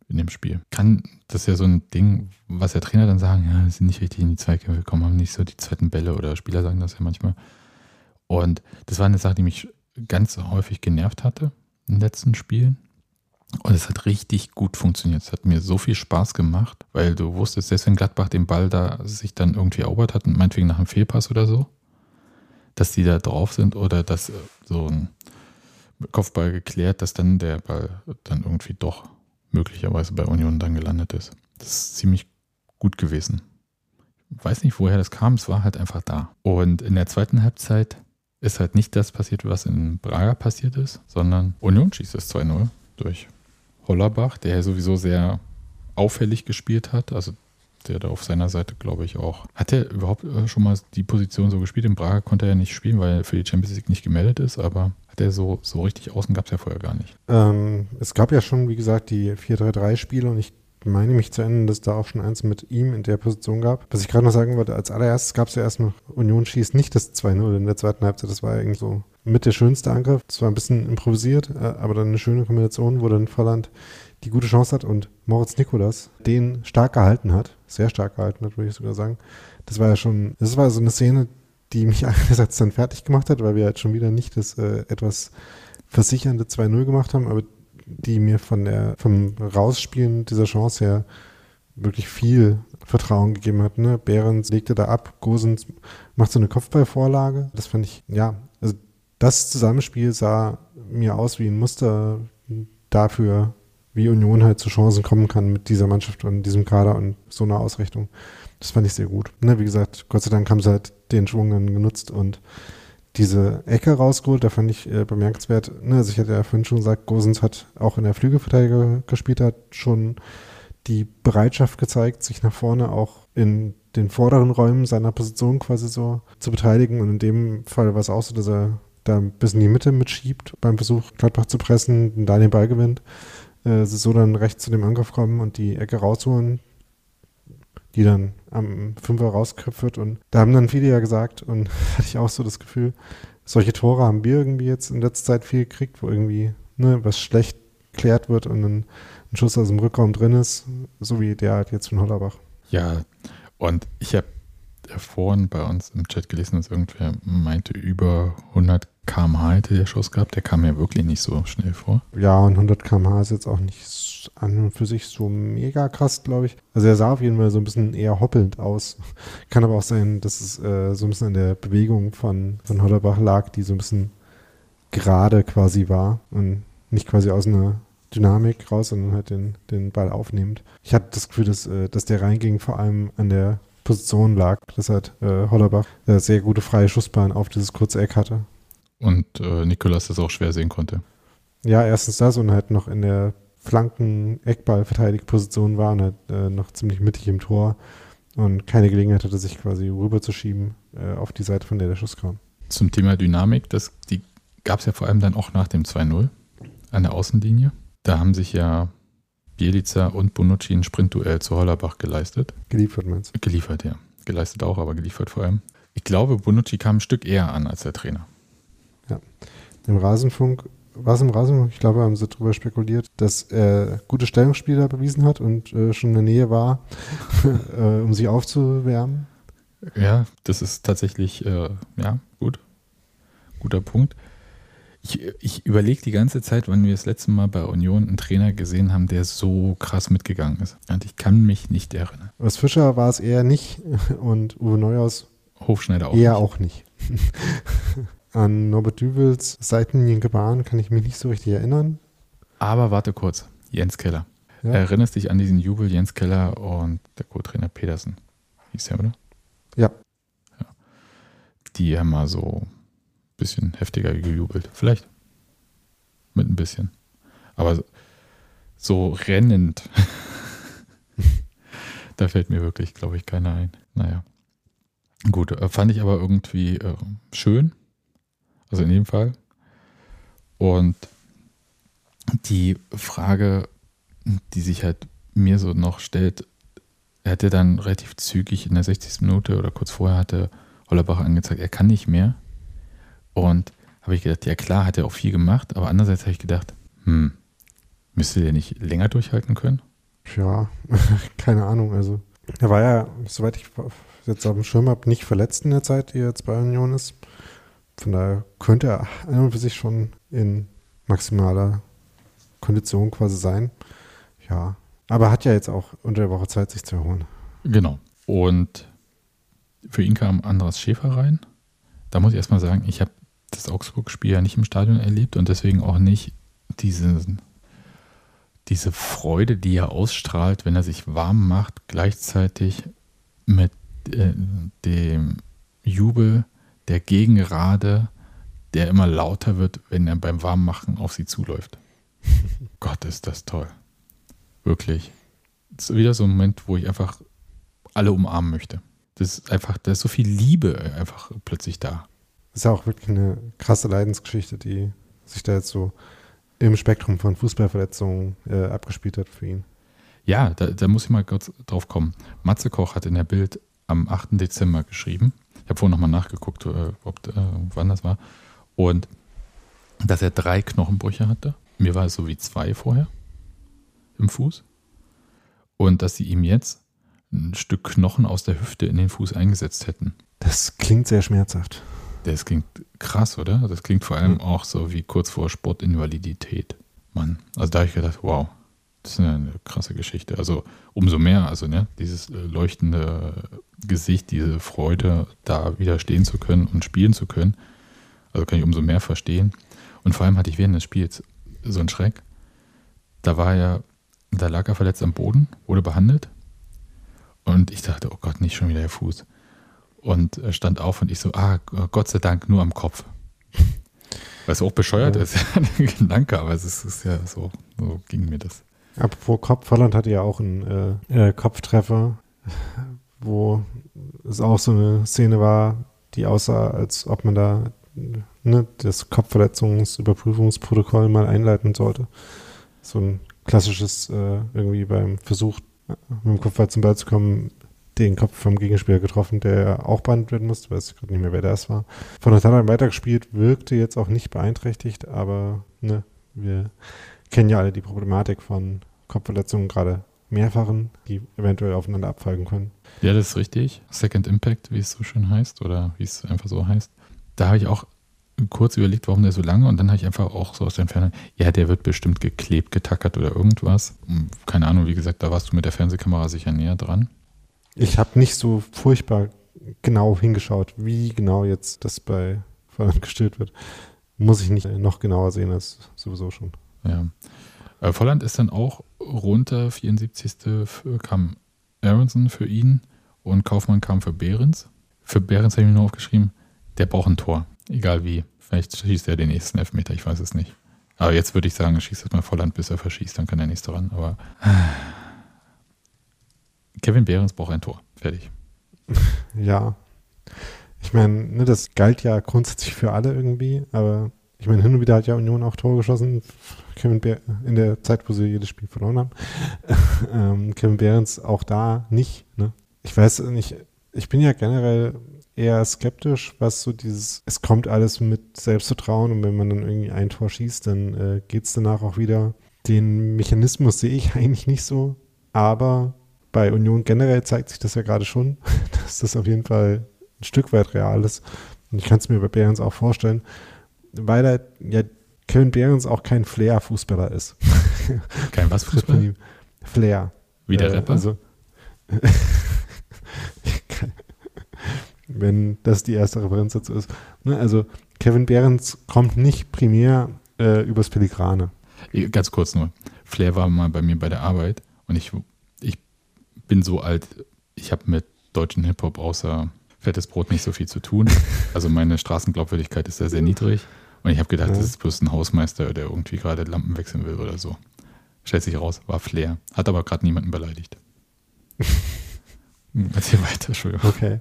in dem Spiel. Kann das ja so ein Ding, was der Trainer dann sagen, ja, sind nicht richtig in die Zweikämpfe gekommen, haben nicht so die zweiten Bälle oder Spieler sagen das ja manchmal. Und das war eine Sache, die mich ganz häufig genervt hatte in den letzten Spielen. Und es hat richtig gut funktioniert. Es hat mir so viel Spaß gemacht, weil du wusstest, selbst wenn Gladbach den Ball da sich dann irgendwie erobert hat, meinetwegen nach einem Fehlpass oder so, dass die da drauf sind oder dass äh, so ein Kopfball geklärt, dass dann der Ball dann irgendwie doch möglicherweise bei Union dann gelandet ist. Das ist ziemlich gut gewesen. Ich weiß nicht, woher das kam, es war halt einfach da. Und in der zweiten Halbzeit ist halt nicht das passiert, was in Braga passiert ist, sondern Union schießt es 2-0 durch Hollerbach, der ja sowieso sehr auffällig gespielt hat. Also der da auf seiner Seite, glaube ich, auch. Hat er überhaupt äh, schon mal die Position so gespielt? In Braga konnte er ja nicht spielen, weil er für die Champions League nicht gemeldet ist, aber hat er so, so richtig außen gab es ja vorher gar nicht. Ähm, es gab ja schon, wie gesagt, die 4-3-3-Spiele und ich meine mich zu erinnern, dass es da auch schon eins mit ihm in der Position gab. Was ich gerade noch sagen wollte, als allererstes gab es ja erst noch Union schießt nicht das 2-0 in der zweiten Halbzeit. Das war ja irgendwie so mit der schönste Angriff. Es war ein bisschen improvisiert, äh, aber dann eine schöne Kombination, wo dann Volland die gute Chance hat und Moritz Nikolas den stark gehalten hat, sehr stark gehalten hat, würde ich sogar sagen. Das war ja schon, das war so eine Szene, die mich einerseits dann fertig gemacht hat, weil wir halt schon wieder nicht das äh, etwas versichernde 2-0 gemacht haben, aber die mir von der, vom Rausspielen dieser Chance her wirklich viel Vertrauen gegeben hat. Ne? Behrens legte da ab, Gosens macht so eine Kopfballvorlage. Das fand ich, ja, also das Zusammenspiel sah mir aus wie ein Muster dafür, wie Union halt zu Chancen kommen kann mit dieser Mannschaft und diesem Kader und so einer Ausrichtung. Das fand ich sehr gut. Ne, wie gesagt, Gott sei Dank haben sie halt den Schwung dann genutzt und diese Ecke rausgeholt, da fand ich äh, bemerkenswert. Ne, also ich hatte ja vorhin schon gesagt, Gosens hat auch in der Flügelverteidiger gespielt, hat schon die Bereitschaft gezeigt, sich nach vorne auch in den vorderen Räumen seiner Position quasi so zu beteiligen. Und in dem Fall war es auch so, dass er da ein bisschen die Mitte mitschiebt beim Versuch, Gladbach zu pressen, da den Ball gewinnt. Äh, so dann rechts zu dem Angriff kommen und die Ecke rausholen, die dann am Fünfer rausköpft. Und da haben dann viele ja gesagt, und hatte ich auch so das Gefühl, solche Tore haben wir irgendwie jetzt in letzter Zeit viel gekriegt, wo irgendwie ne, was schlecht klärt wird und ein, ein Schuss aus dem Rückraum drin ist, so wie der halt jetzt von Hollerbach. Ja, und ich habe vorhin bei uns im Chat gelesen, dass irgendwer meinte, über 100 km/h hätte der Schuss gehabt. Der kam mir wirklich nicht so schnell vor. Ja, und 100 km/h ist jetzt auch nicht an und für sich so mega krass, glaube ich. Also er sah auf jeden Fall so ein bisschen eher hoppelnd aus. Kann aber auch sein, dass es äh, so ein bisschen an der Bewegung von, von Hollerbach lag, die so ein bisschen gerade quasi war und nicht quasi aus einer Dynamik raus, sondern halt den, den Ball aufnehmend. Ich hatte das Gefühl, dass, äh, dass der reinging, vor allem an der Position lag, dass halt äh, Hollerbach äh, sehr gute freie Schussbahn auf dieses kurze Eck hatte. Und äh, Nikolas das auch schwer sehen konnte. Ja, erstens das und halt noch in der Flanken-Eckball-Verteidigposition war und halt äh, noch ziemlich mittig im Tor und keine Gelegenheit hatte, sich quasi rüberzuschieben äh, auf die Seite, von der der Schuss kam. Zum Thema Dynamik, das, die gab es ja vor allem dann auch nach dem 2-0 an der Außenlinie. Da haben sich ja Bielica und Bonucci ein Sprintduell zu Hollerbach geleistet. Geliefert meinst du? Geliefert, ja. Geleistet auch, aber geliefert vor allem. Ich glaube, Bonucci kam ein Stück eher an als der Trainer. Ja. Im Rasenfunk, war es im Rasenfunk? Ich glaube, haben sie darüber spekuliert, dass er gute Stellungsspieler bewiesen hat und äh, schon in der Nähe war, äh, um sich aufzuwärmen. Ja, das ist tatsächlich, äh, ja, gut. Guter Punkt. Ich, ich überlege die ganze Zeit, wann wir das letzte Mal bei Union einen Trainer gesehen haben, der so krass mitgegangen ist. Und ich kann mich nicht erinnern. Was Fischer war es eher nicht und Uwe Neuhaus Hofschneider auch eher nicht. auch nicht. An Norbert Düvels Seitenliniengebaren kann ich mich nicht so richtig erinnern. Aber warte kurz, Jens Keller. Ja. Erinnerst dich an diesen Jubel Jens Keller und der Co-Trainer Petersen? Hieß der, oder? Ja. ja. Die haben mal so bisschen heftiger gejubelt. Vielleicht. Mit ein bisschen. Aber so rennend. da fällt mir wirklich, glaube ich, keiner ein. Naja. Gut, äh, fand ich aber irgendwie äh, schön. Also in dem Fall. Und die Frage, die sich halt mir so noch stellt, er hatte dann relativ zügig in der 60. Minute oder kurz vorher hatte Hollerbach angezeigt, er kann nicht mehr. Und habe ich gedacht, ja klar, hat er auch viel gemacht, aber andererseits habe ich gedacht, hm, müsste der nicht länger durchhalten können? Ja, keine Ahnung. Also, er war ja, soweit ich jetzt auf dem Schirm habe, nicht verletzt in der Zeit, die er jetzt bei Union ist. Von daher könnte er an und für sich schon in maximaler Kondition quasi sein. Ja, aber hat ja jetzt auch unter der Woche Zeit, sich zu erholen. Genau. Und für ihn kam Andras Schäfer rein. Da muss ich erstmal sagen, ich habe das Augsburg-Spiel ja nicht im Stadion erlebt und deswegen auch nicht diese, diese Freude, die er ausstrahlt, wenn er sich warm macht, gleichzeitig mit äh, dem Jubel der Gegenrade, der immer lauter wird, wenn er beim Warmmachen auf sie zuläuft. Gott, ist das toll. Wirklich. Das ist wieder so ein Moment, wo ich einfach alle umarmen möchte. Das ist einfach, da ist so viel Liebe einfach plötzlich da. Das ist ja auch wirklich eine krasse Leidensgeschichte, die sich da jetzt so im Spektrum von Fußballverletzungen äh, abgespielt hat für ihn. Ja, da, da, muss ich mal kurz drauf kommen. Matze Koch hat in der Bild am 8. Dezember geschrieben. Ich habe vorhin nochmal nachgeguckt, äh, ob, äh, wann das war. Und dass er drei Knochenbrüche hatte. Mir war es so wie zwei vorher im Fuß. Und dass sie ihm jetzt ein Stück Knochen aus der Hüfte in den Fuß eingesetzt hätten. Das klingt sehr schmerzhaft. Das klingt krass, oder? Das klingt vor allem auch so wie kurz vor Sportinvalidität. Mann, also da habe ich gedacht, wow, das ist eine krasse Geschichte. Also umso mehr, also ne, dieses äh, leuchtende Gesicht, diese Freude, da wieder stehen zu können und spielen zu können. Also kann ich umso mehr verstehen. Und vor allem hatte ich während des Spiels so einen Schreck. Da war er, da lag er verletzt am Boden, wurde behandelt. Und ich dachte, oh Gott, nicht schon wieder der Fuß. Und er stand auf und ich so, ah, Gott sei Dank nur am Kopf. Was auch bescheuert ja. ist, Gedanke, aber es ist, ist, ja so, so ging mir das. Apropos Kopf, Holland hatte ja auch einen äh, äh, Kopftreffer, wo es auch so eine Szene war, die aussah, als ob man da ne, das Kopfverletzungsüberprüfungsprotokoll mal einleiten sollte. So ein klassisches, äh, irgendwie beim Versuch, mit dem Kopfball zum Ball zu kommen, den Kopf vom Gegenspieler getroffen, der auch behandelt werden musste, weiß ich gerade nicht mehr, wer das war. Von der Tat weitergespielt, wirkte jetzt auch nicht beeinträchtigt, aber ne, wir kennen ja alle die Problematik von Kopfverletzungen, gerade mehrfachen, die eventuell aufeinander abfolgen können. Ja, das ist richtig. Second Impact, wie es so schön heißt, oder wie es einfach so heißt. Da habe ich auch kurz überlegt, warum der so lange und dann habe ich einfach auch so aus der Entfernung, ja, der wird bestimmt geklebt, getackert oder irgendwas. Keine Ahnung, wie gesagt, da warst du mit der Fernsehkamera sicher näher dran. Ich habe nicht so furchtbar genau hingeschaut, wie genau jetzt das bei Volland gestillt wird. Muss ich nicht noch genauer sehen als sowieso schon. Ja. Äh, Volland ist dann auch runter, 74. kam Aronson für ihn und Kaufmann kam für Behrens. Für Behrens habe ich mir nur aufgeschrieben, der braucht ein Tor. Egal wie. Vielleicht schießt er den nächsten Elfmeter, ich weiß es nicht. Aber jetzt würde ich sagen, schießt erstmal Volland, bis er verschießt, dann kann der nächste ran. Aber Kevin Behrens braucht ein Tor. Fertig. Ja. Ich meine, ne, das galt ja grundsätzlich für alle irgendwie, aber ich meine, hin und wieder hat ja Union auch Tore geschossen. Kevin Behr in der Zeit, wo sie jedes Spiel verloren haben. ähm, Kevin Behrens auch da nicht. Ne? Ich weiß nicht, ich bin ja generell eher skeptisch, was so dieses, es kommt alles mit Selbstvertrauen und wenn man dann irgendwie ein Tor schießt, dann äh, geht es danach auch wieder. Den Mechanismus sehe ich eigentlich nicht so, aber bei Union generell zeigt sich das ja gerade schon, dass das auf jeden Fall ein Stück weit real ist. Und ich kann es mir bei Behrens auch vorstellen, weil er ja Kevin Behrens auch kein Flair-Fußballer ist. Kein was Fußballer? Flair. Wie der äh, Rapper? Also, wenn das die erste Referenz dazu ist. Ne, also Kevin Behrens kommt nicht primär äh, übers Filigrane. Ganz kurz nur. Flair war mal bei mir bei der Arbeit und ich, ich bin so alt, ich habe mit deutschen Hip-Hop außer fettes Brot nicht so viel zu tun. Also meine Straßenglaubwürdigkeit ist da sehr niedrig. Und ich habe gedacht, ja. das ist bloß ein Hausmeister, der irgendwie gerade Lampen wechseln will oder so. Stellt sich raus, war Flair. Hat aber gerade niemanden beleidigt. Erzähl weiter, Entschuldigung. Okay.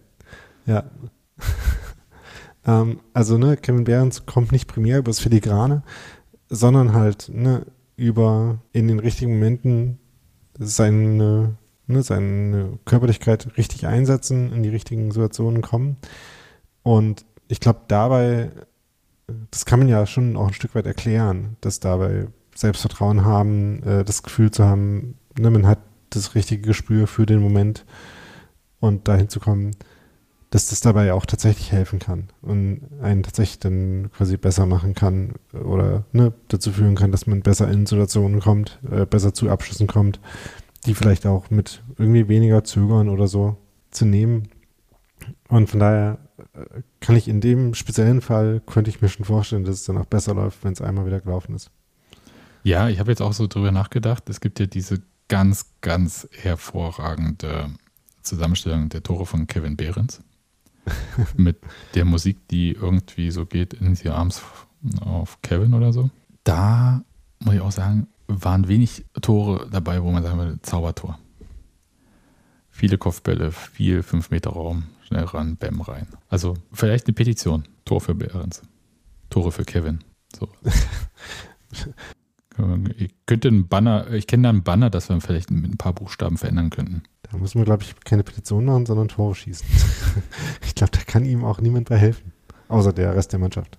Ja. ähm, also, ne, Kevin Behrens kommt nicht primär über das Filigrane, sondern halt, ne, über in den richtigen Momenten seine, ne, seine Körperlichkeit richtig einsetzen, in die richtigen Situationen kommen. Und ich glaube, dabei, das kann man ja schon auch ein Stück weit erklären, dass dabei Selbstvertrauen haben, äh, das Gefühl zu haben, ne, man hat das richtige Gespür für den Moment und dahin zu kommen, dass das dabei auch tatsächlich helfen kann und einen tatsächlich dann quasi besser machen kann oder ne, dazu führen kann, dass man besser in Situationen kommt, äh, besser zu Abschlüssen kommt, die vielleicht auch mit irgendwie weniger Zögern oder so zu nehmen. Und von daher äh, kann ich in dem speziellen Fall, könnte ich mir schon vorstellen, dass es dann auch besser läuft, wenn es einmal wieder gelaufen ist. Ja, ich habe jetzt auch so drüber nachgedacht. Es gibt ja diese ganz, ganz hervorragende Zusammenstellung der Tore von Kevin Behrens mit der Musik, die irgendwie so geht in die Arms auf Kevin oder so. Da muss ich auch sagen, waren wenig Tore dabei, wo man sagen würde, Zaubertor. Viele Kopfbälle, viel 5 Meter Raum, schnell ran, Bäm rein. Also vielleicht eine Petition. Tor für Behrens. Tore für Kevin. So. ich könnte einen Banner, ich kenne da einen Banner, das wir vielleicht mit ein paar Buchstaben verändern könnten. Da muss man, glaube ich, keine Petition machen, sondern Tore schießen. ich glaube, da kann ihm auch niemand bei helfen. Außer der Rest der Mannschaft.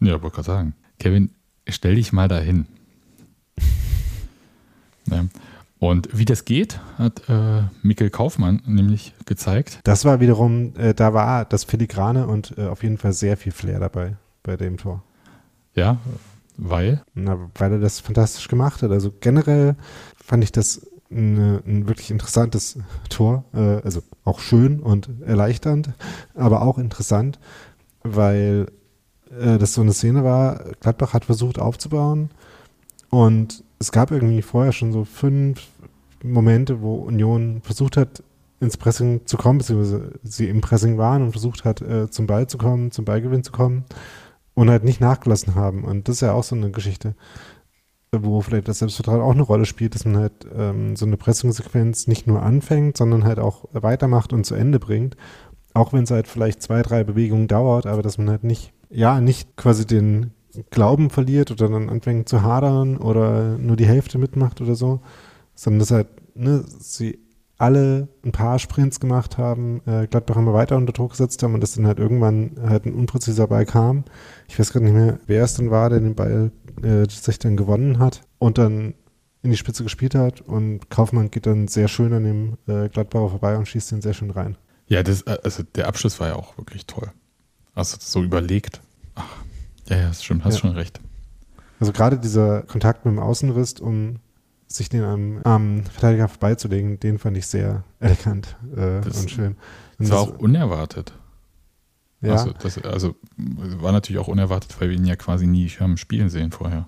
Ja, wollte gerade sagen. Kevin, stell dich mal dahin. ja. Und wie das geht, hat äh, Mikkel Kaufmann nämlich gezeigt. Das war wiederum, äh, da war das Filigrane und äh, auf jeden Fall sehr viel Flair dabei bei dem Tor. Ja, weil? Na, weil er das fantastisch gemacht hat. Also generell fand ich das eine, ein wirklich interessantes Tor. Äh, also auch schön und erleichternd, aber auch interessant, weil äh, dass so eine Szene war, Gladbach hat versucht aufzubauen und es gab irgendwie vorher schon so fünf Momente, wo Union versucht hat, ins Pressing zu kommen, beziehungsweise sie im Pressing waren und versucht hat, äh, zum Ball zu kommen, zum Ballgewinn zu kommen und halt nicht nachgelassen haben. Und das ist ja auch so eine Geschichte, wo vielleicht das Selbstvertrauen auch eine Rolle spielt, dass man halt ähm, so eine Pressingsequenz nicht nur anfängt, sondern halt auch weitermacht und zu Ende bringt. Auch wenn es halt vielleicht zwei, drei Bewegungen dauert, aber dass man halt nicht, ja, nicht quasi den Glauben verliert oder dann anfängt zu hadern oder nur die Hälfte mitmacht oder so, sondern dass halt, ne, sie alle ein paar Sprints gemacht haben, äh, Gladbach immer weiter unter Druck gesetzt haben und dass dann halt irgendwann halt ein unpräziser Ball kam. Ich weiß gerade nicht mehr, wer es dann war, der den Ball äh, sich dann gewonnen hat und dann in die Spitze gespielt hat und Kaufmann geht dann sehr schön an dem äh, Gladbacher vorbei und schießt den sehr schön rein. Ja, das, äh, also der Abschluss war ja auch wirklich toll. Also so überlegt. Ach, ja, ja, das stimmt, hast ja. schon recht. Also gerade dieser Kontakt mit dem Außenriss, um sich den am, am Verteidiger vorbeizulegen, den fand ich sehr elegant äh, und schön. Und das war auch unerwartet. Ja. Also, das, also war natürlich auch unerwartet, weil wir ihn ja quasi nie haben spielen sehen vorher.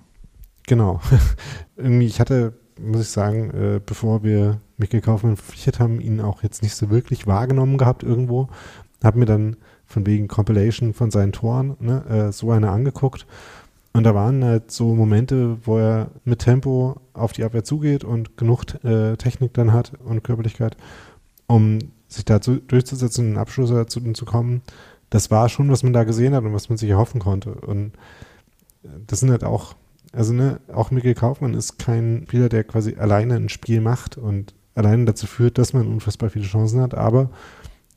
Genau. Irgendwie, ich hatte, muss ich sagen, äh, bevor wir Mikkel Kaufmann verpflichtet haben, ihn auch jetzt nicht so wirklich wahrgenommen gehabt irgendwo. Hab mir dann von wegen Compilation von seinen Toren ne, äh, so eine angeguckt und da waren halt so Momente, wo er mit Tempo auf die Abwehr zugeht und genug äh, Technik dann hat und Körperlichkeit, um sich dazu durchzusetzen und einen Abschluss dazu zu kommen. Das war schon, was man da gesehen hat und was man sich erhoffen konnte. Und das sind halt auch, also ne, auch Mikkel Kaufmann ist kein Spieler, der quasi alleine ein Spiel macht und alleine dazu führt, dass man unfassbar viele Chancen hat, aber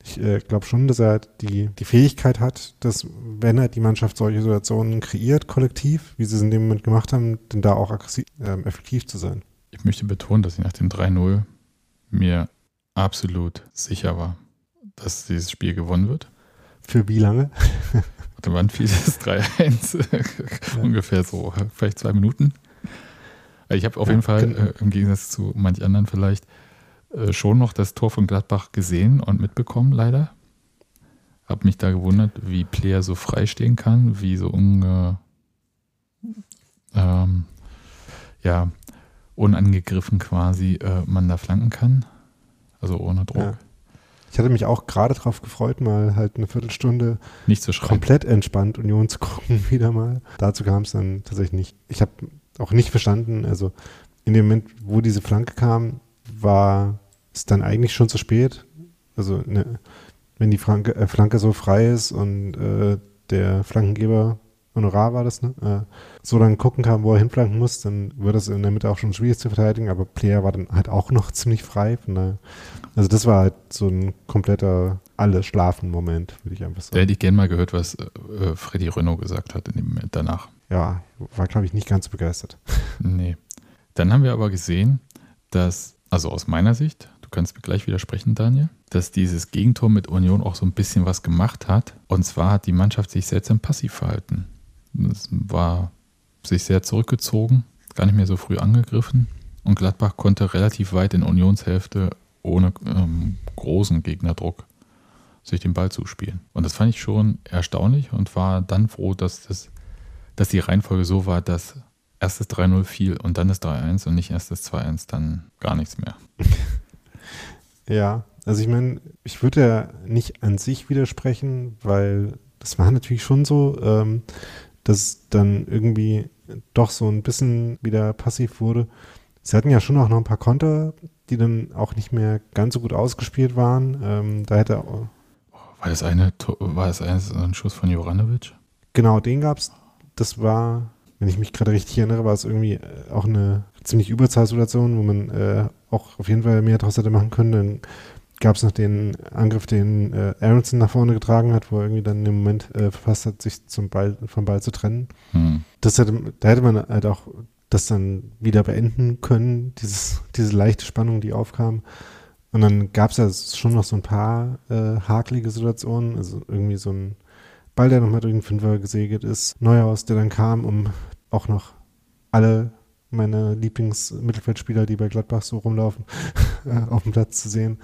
ich äh, glaube schon, dass er die, die Fähigkeit hat, dass, wenn er die Mannschaft solche Situationen kreiert, kollektiv, wie sie es in dem Moment gemacht haben, denn da auch aggressiv, äh, effektiv zu sein. Ich möchte betonen, dass ich nach dem 3-0 mir absolut sicher war, dass dieses Spiel gewonnen wird. Für wie lange? Warte, wann fiel das 3-1? ja. Ungefähr so, vielleicht zwei Minuten. Ich habe auf ja, jeden Fall, äh, im Gegensatz zu manch anderen vielleicht, schon noch das Tor von Gladbach gesehen und mitbekommen, leider. Hab mich da gewundert, wie Player so frei stehen kann, wie so unge, ähm, ja, unangegriffen quasi äh, man da flanken kann. Also ohne Druck. Ja. Ich hatte mich auch gerade darauf gefreut, mal halt eine Viertelstunde nicht zu komplett entspannt Union zu gucken, wieder mal. Dazu kam es dann tatsächlich nicht. Ich habe auch nicht verstanden, also in dem Moment, wo diese Flanke kam, war es dann eigentlich schon zu spät. Also ne, wenn die Flanke, äh, Flanke, so frei ist und äh, der Flankengeber Honorar war das, ne? Äh, so dann gucken kann, wo er hinflanken muss, dann wird es in der Mitte auch schon schwierig zu verteidigen, aber Player war dann halt auch noch ziemlich frei. Daher, also das war halt so ein kompletter alle schlafen Moment, würde ich einfach sagen. Da hätte ich gerne mal gehört, was äh, Freddy Renault gesagt hat in dem Moment danach. Ja, war glaube ich nicht ganz begeistert. nee. Dann haben wir aber gesehen, dass, also aus meiner Sicht, kannst mir gleich widersprechen, Daniel, dass dieses Gegentor mit Union auch so ein bisschen was gemacht hat. Und zwar hat die Mannschaft sich seltsam passiv verhalten. Es war sich sehr zurückgezogen, gar nicht mehr so früh angegriffen. Und Gladbach konnte relativ weit in Unionshälfte ohne ähm, großen Gegnerdruck sich den Ball zuspielen. Und das fand ich schon erstaunlich und war dann froh, dass, das, dass die Reihenfolge so war, dass erstes 3-0 fiel und dann das 3-1 und nicht erst das 2-1, dann gar nichts mehr. Ja, also ich meine, ich würde ja nicht an sich widersprechen, weil das war natürlich schon so, ähm, dass dann irgendwie doch so ein bisschen wieder passiv wurde. Sie hatten ja schon auch noch ein paar Konter, die dann auch nicht mehr ganz so gut ausgespielt waren. Ähm, da hätte war das eine war das ein Schuss von Joranovic? Genau, den gab es. Das war, wenn ich mich gerade richtig erinnere, war es irgendwie auch eine ziemlich Überzahlsituation, wo man äh, auch auf jeden Fall mehr draus hätte machen können. Dann gab es noch den Angriff, den äh, Aronson nach vorne getragen hat, wo er irgendwie dann im Moment äh, verpasst hat, sich zum Ball, vom Ball zu trennen. Hm. Das hätte, da hätte man halt auch das dann wieder beenden können, dieses, diese leichte Spannung, die aufkam. Und dann gab es ja schon noch so ein paar äh, hakelige Situationen, also irgendwie so ein Ball, der nochmal durch den Fünfer gesegelt ist, Neuhaus, der dann kam, um auch noch alle meine Lieblingsmittelfeldspieler, die bei Gladbach so rumlaufen, auf dem Platz zu sehen.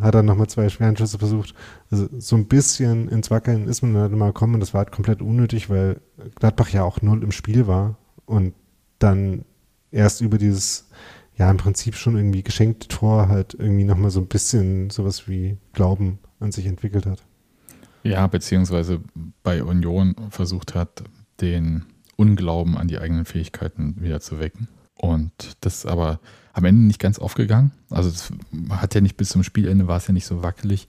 Hat dann nochmal zwei Schwerenschüsse versucht. Also so ein bisschen ins Wackeln ist man dann mal gekommen und das war halt komplett unnötig, weil Gladbach ja auch null im Spiel war und dann erst über dieses, ja, im Prinzip schon irgendwie geschenkte Tor halt irgendwie nochmal so ein bisschen sowas wie Glauben an sich entwickelt hat. Ja, beziehungsweise bei Union versucht hat, den Unglauben an die eigenen Fähigkeiten wieder zu wecken. Und das ist aber am Ende nicht ganz aufgegangen. Also es hat ja nicht bis zum Spielende war es ja nicht so wackelig.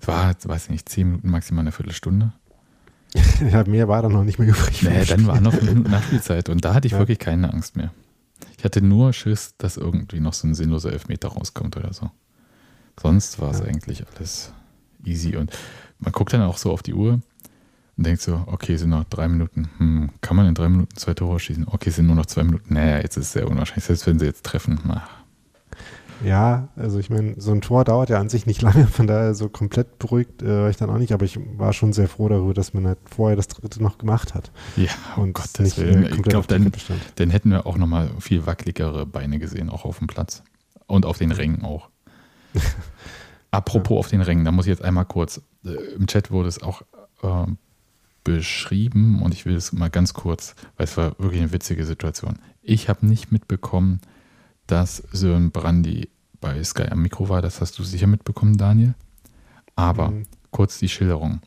Es war, weiß ich nicht, zehn Minuten, maximal eine Viertelstunde. ja, mehr war dann noch nicht mehr übrig. Nee, dann war noch fünf Minuten Nachspielzeit und da hatte ich ja. wirklich keine Angst mehr. Ich hatte nur Schiss, dass irgendwie noch so ein sinnloser Elfmeter rauskommt oder so. Sonst war es ja. eigentlich alles easy und man guckt dann auch so auf die Uhr und denkt so, okay, sind noch drei Minuten. Hm, kann man in drei Minuten zwei Tore schießen? Okay, sind nur noch zwei Minuten. Naja, jetzt ist es sehr unwahrscheinlich, selbst wenn sie jetzt treffen. Ach. Ja, also ich meine, so ein Tor dauert ja an sich nicht lange, von daher so komplett beruhigt äh, war ich dann auch nicht, aber ich war schon sehr froh darüber, dass man halt vorher das dritte noch gemacht hat. Ja, oh und Gott, nicht Willen. Ich glaube, dann, dann hätten wir auch nochmal viel wackeligere Beine gesehen, auch auf dem Platz. Und auf den Rängen auch. Apropos ja. auf den Rängen, da muss ich jetzt einmal kurz, äh, im Chat wurde es auch äh, beschrieben und ich will es mal ganz kurz, weil es war wirklich eine witzige Situation. Ich habe nicht mitbekommen, dass Sören Brandy bei Sky am Mikro war. Das hast du sicher mitbekommen, Daniel. Aber mhm. kurz die Schilderung.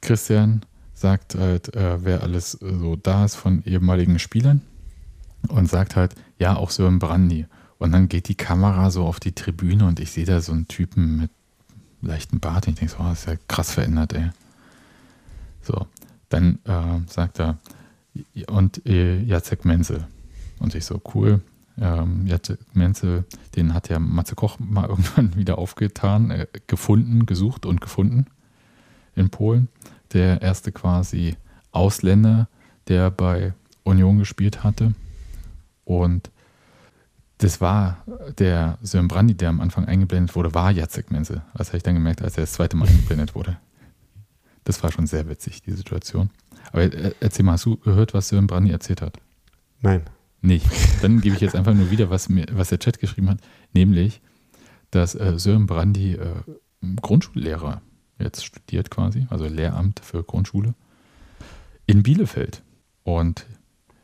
Christian sagt halt, äh, wer alles so da ist von ehemaligen Spielern und sagt halt, ja, auch Sören Brandy. Und dann geht die Kamera so auf die Tribüne und ich sehe da so einen Typen mit leichten Bart. Und ich denke so, oh, das ist ja krass verändert, ey. So, dann äh, sagt er, und äh, Jacek Menzel. Und ich so, cool. Ähm, Jacek Menzel, den hat ja Matze Koch mal irgendwann wieder aufgetan, äh, gefunden, gesucht und gefunden in Polen. Der erste quasi Ausländer, der bei Union gespielt hatte. Und das war der Sören Brandi, der am Anfang eingeblendet wurde, war Jacek Menzel. Das habe ich dann gemerkt, als er das zweite Mal eingeblendet wurde. Das war schon sehr witzig, die Situation. Aber erzähl mal, hast du gehört, was Sören Brandi erzählt hat? Nein. Nicht. Dann gebe ich jetzt einfach nur wieder, was, mir, was der Chat geschrieben hat, nämlich, dass äh, Sören Brandi äh, Grundschullehrer jetzt studiert quasi, also Lehramt für Grundschule in Bielefeld. Und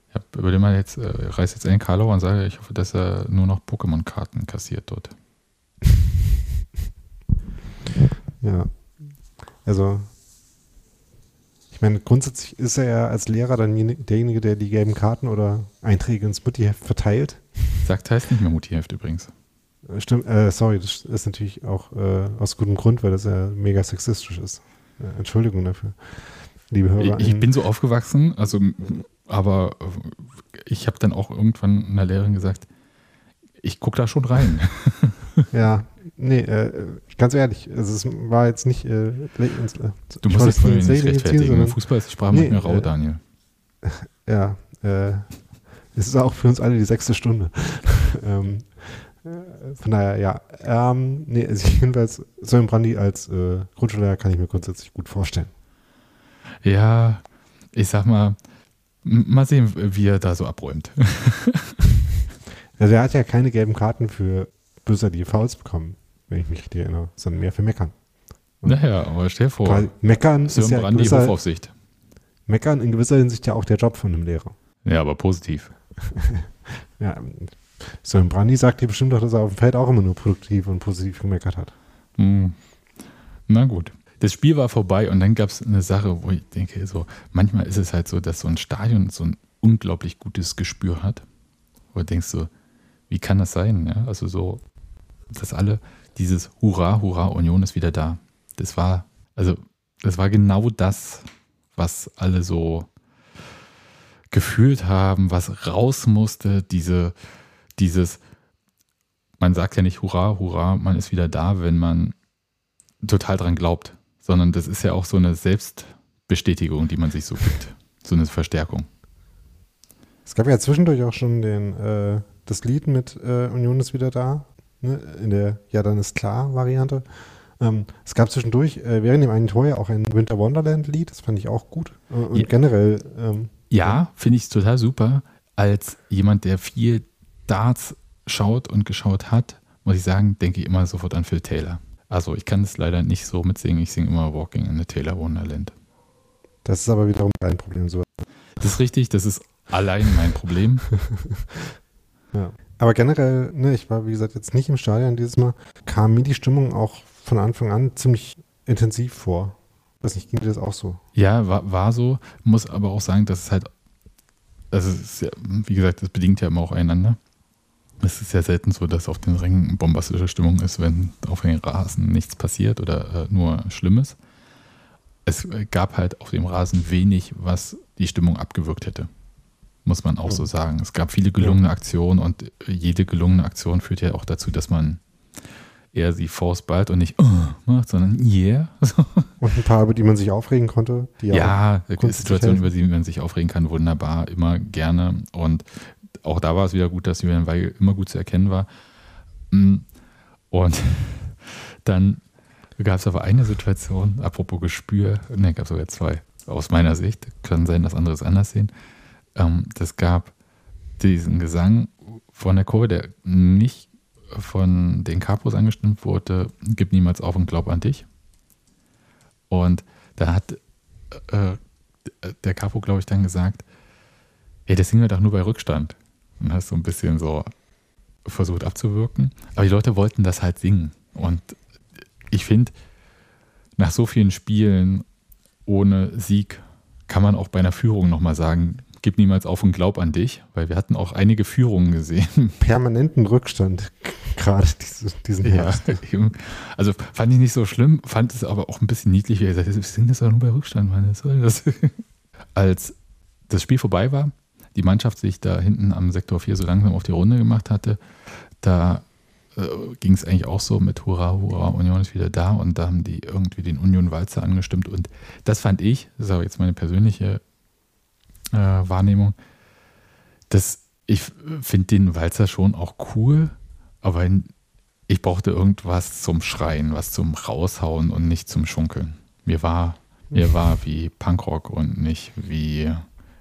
ich würde mal jetzt, äh, reiß jetzt einen Karlau und sage, ich hoffe, dass er nur noch Pokémon-Karten kassiert dort. Ja. Also ich meine, grundsätzlich ist er ja als Lehrer dann derjenige, der die gelben Karten oder Einträge ins Muttiheft verteilt. Sagt heißt nicht mehr Muttiheft übrigens. Äh, stimmt, äh, sorry, das ist natürlich auch äh, aus gutem Grund, weil das ja mega sexistisch ist. Äh, Entschuldigung dafür, liebe Hörer. Ich, ich bin so aufgewachsen, also, aber ich habe dann auch irgendwann einer Lehrerin gesagt, ich gucke da schon rein. ja, Nee, äh, ganz ehrlich, also es war jetzt nicht. Äh, äh, du musst jetzt von nicht rechtfertigen. Ziehen, Fußball ist die Sprache nee, manchmal rau, äh, Daniel. Ja, äh, es ist auch für uns alle die sechste Stunde. ähm, äh, von daher, ja. Ähm, nee, also jedenfalls, Sören Brandi als äh, Grundschullehrer kann ich mir grundsätzlich gut vorstellen. Ja, ich sag mal, mal sehen, wie er da so abräumt. also er hat ja keine gelben Karten für bösartige Fouls bekommen wenn ich mich richtig erinnere, sondern mehr für Meckern. Und naja, aber stell dir vor, Meckern ist ja Brandi gewisser, Hofaufsicht. Meckern in gewisser Hinsicht ja auch der Job von einem Lehrer. Ja, aber positiv. ja, Sören Brandi sagt dir bestimmt doch, dass er auf dem Feld auch immer nur produktiv und positiv gemeckert hat. Hm. Na gut. Das Spiel war vorbei und dann gab es eine Sache, wo ich denke, so, manchmal ist es halt so, dass so ein Stadion so ein unglaublich gutes Gespür hat. Wo du denkst so, wie kann das sein? Ja? Also so, dass alle dieses Hurra, Hurra, Union ist wieder da. Das war, also, das war genau das, was alle so gefühlt haben, was raus musste, diese, dieses, man sagt ja nicht Hurra, Hurra, man ist wieder da, wenn man total dran glaubt, sondern das ist ja auch so eine Selbstbestätigung, die man sich so gibt, so eine Verstärkung. Es gab ja zwischendurch auch schon den, äh, das Lied mit äh, Union ist wieder da ne, in der Ja, dann ist klar Variante. Ähm, es gab zwischendurch äh, während dem einen Tor ja auch ein Winter Wonderland Lied, das fand ich auch gut. Äh, und ja. generell. Ähm, ja, finde ich total super. als jemand, der viel Darts schaut und geschaut hat, muss ich sagen, denke ich immer sofort an Phil Taylor. Also ich kann es leider nicht so mitsingen. Ich singe immer Walking in the Taylor Wonderland. Das ist aber wiederum dein Problem. So. Das ist richtig, das ist allein mein Problem. ja. Aber generell, ne, ich war wie gesagt jetzt nicht im Stadion dieses Mal, kam mir die Stimmung auch von Anfang an ziemlich intensiv vor. Weiß nicht, ging dir das auch so? Ja, war, war so. Muss aber auch sagen, dass es halt, also es ist ja, wie gesagt, das bedingt ja immer auch einander. Es ist ja selten so, dass auf den Rängen bombastische Stimmung ist, wenn auf den Rasen nichts passiert oder äh, nur Schlimmes. Es gab halt auf dem Rasen wenig, was die Stimmung abgewürgt hätte. Muss man auch so sagen. Es gab viele gelungene Aktionen und jede gelungene Aktion führt ja auch dazu, dass man eher sie faustballt und nicht oh, macht, sondern yeah. und ein paar, über die man sich aufregen konnte. ja, Situationen, über die man sich aufregen kann, wunderbar, immer gerne. Und auch da war es wieder gut, dass Julian Weigel immer gut zu erkennen war. Mm. Und dann gab es aber eine Situation, apropos Gespür, ne, gab es sogar zwei, aus meiner Sicht, kann sein, dass andere es anders sehen. Ähm, das gab diesen Gesang von der Kurve, der nicht von den Capos angestimmt wurde, gib niemals auf und glaub an dich. Und da hat äh, der Capo, glaube ich, dann gesagt, hey, das singen wir doch nur bei Rückstand und hast so ein bisschen so versucht abzuwirken. Aber die Leute wollten das halt singen. Und ich finde, nach so vielen Spielen ohne Sieg kann man auch bei einer Führung nochmal sagen, gib niemals auf und glaub an dich, weil wir hatten auch einige Führungen gesehen. Permanenten Rückstand, gerade diese, diesen Herbst. Ja, also fand ich nicht so schlimm, fand es aber auch ein bisschen niedlich, wie er gesagt hat, wir sind das doch nur bei Rückstand, Mann, was soll das? Als das Spiel vorbei war, die Mannschaft sich da hinten am Sektor 4 so langsam auf die Runde gemacht hatte, da äh, ging es eigentlich auch so mit Hurra, Hurra, Union ist wieder da und da haben die irgendwie den Union-Walzer angestimmt und das fand ich, das ist aber jetzt meine persönliche äh, Wahrnehmung, dass ich finde den Walzer schon auch cool, aber ich brauchte irgendwas zum Schreien, was zum Raushauen und nicht zum Schunkeln. Mir war, mir war wie Punkrock und nicht wie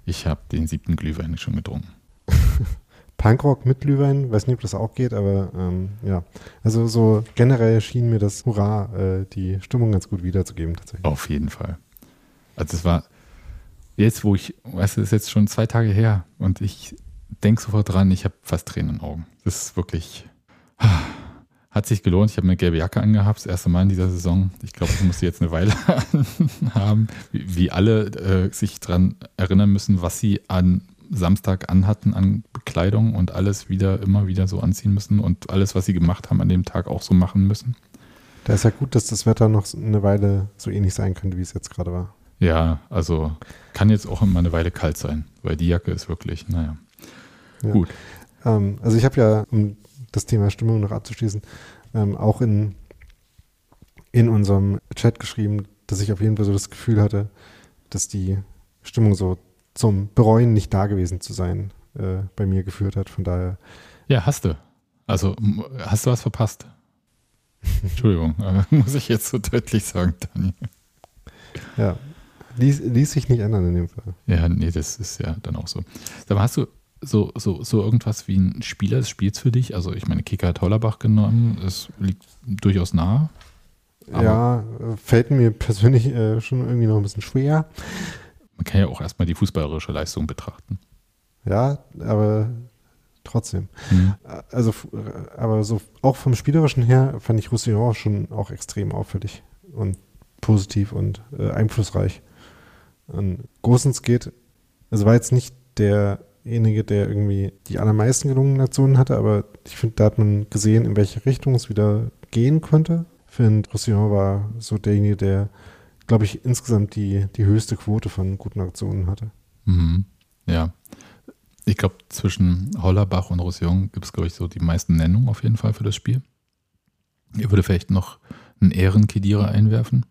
ich habe den siebten Glühwein schon getrunken. Punkrock mit Glühwein, weiß nicht, ob das auch geht, aber ähm, ja. Also so generell schien mir das Hurra, äh, die Stimmung ganz gut wiederzugeben tatsächlich. Auf jeden Fall. Also es war jetzt, wo ich, weißt du, ist jetzt schon zwei Tage her und ich denke sofort dran, ich habe fast Tränen in den Augen. Das ist wirklich. Hat sich gelohnt. Ich habe eine gelbe Jacke angehabt, das erste Mal in dieser Saison. Ich glaube, ich muss sie jetzt eine Weile haben, wie, wie alle äh, sich daran erinnern müssen, was sie an Samstag anhatten an Bekleidung und alles wieder immer wieder so anziehen müssen und alles, was sie gemacht haben an dem Tag auch so machen müssen. Da ist ja gut, dass das Wetter noch eine Weile so ähnlich sein könnte, wie es jetzt gerade war. Ja, also kann jetzt auch immer eine Weile kalt sein, weil die Jacke ist wirklich, naja. Ja. Gut. Ähm, also ich habe ja, um das Thema Stimmung noch abzuschließen, ähm, auch in, in unserem Chat geschrieben, dass ich auf jeden Fall so das Gefühl hatte, dass die Stimmung so zum Bereuen nicht da gewesen zu sein äh, bei mir geführt hat. Von daher. Ja, hast du. Also hast du was verpasst? Entschuldigung, muss ich jetzt so deutlich sagen, Daniel. Ja, ließ, ließ sich nicht ändern in dem Fall. Ja, nee, das ist ja dann auch so. Aber hast du so, so, so irgendwas wie ein Spieler des Spiels für dich? Also ich meine, Kicker hat Hollerbach genommen, es liegt durchaus nah. Ja, fällt mir persönlich äh, schon irgendwie noch ein bisschen schwer. Man kann ja auch erstmal die fußballerische Leistung betrachten. Ja, aber trotzdem. Mhm. Also, aber so auch vom Spielerischen her fand ich Roussillon schon auch extrem auffällig und positiv und äh, einflussreich. Und Gosens geht, also war jetzt nicht der derjenige, der irgendwie die allermeisten gelungenen Aktionen hatte, aber ich finde, da hat man gesehen, in welche Richtung es wieder gehen könnte. Ich finde, Roussillon war so derjenige, der, glaube ich, insgesamt die, die höchste Quote von guten Aktionen hatte. Mhm. Ja. Ich glaube, zwischen Hollerbach und Roussillon gibt es, glaube ich, so die meisten Nennungen auf jeden Fall für das Spiel. Ich würde vielleicht noch einen Ehrenkedierer einwerfen.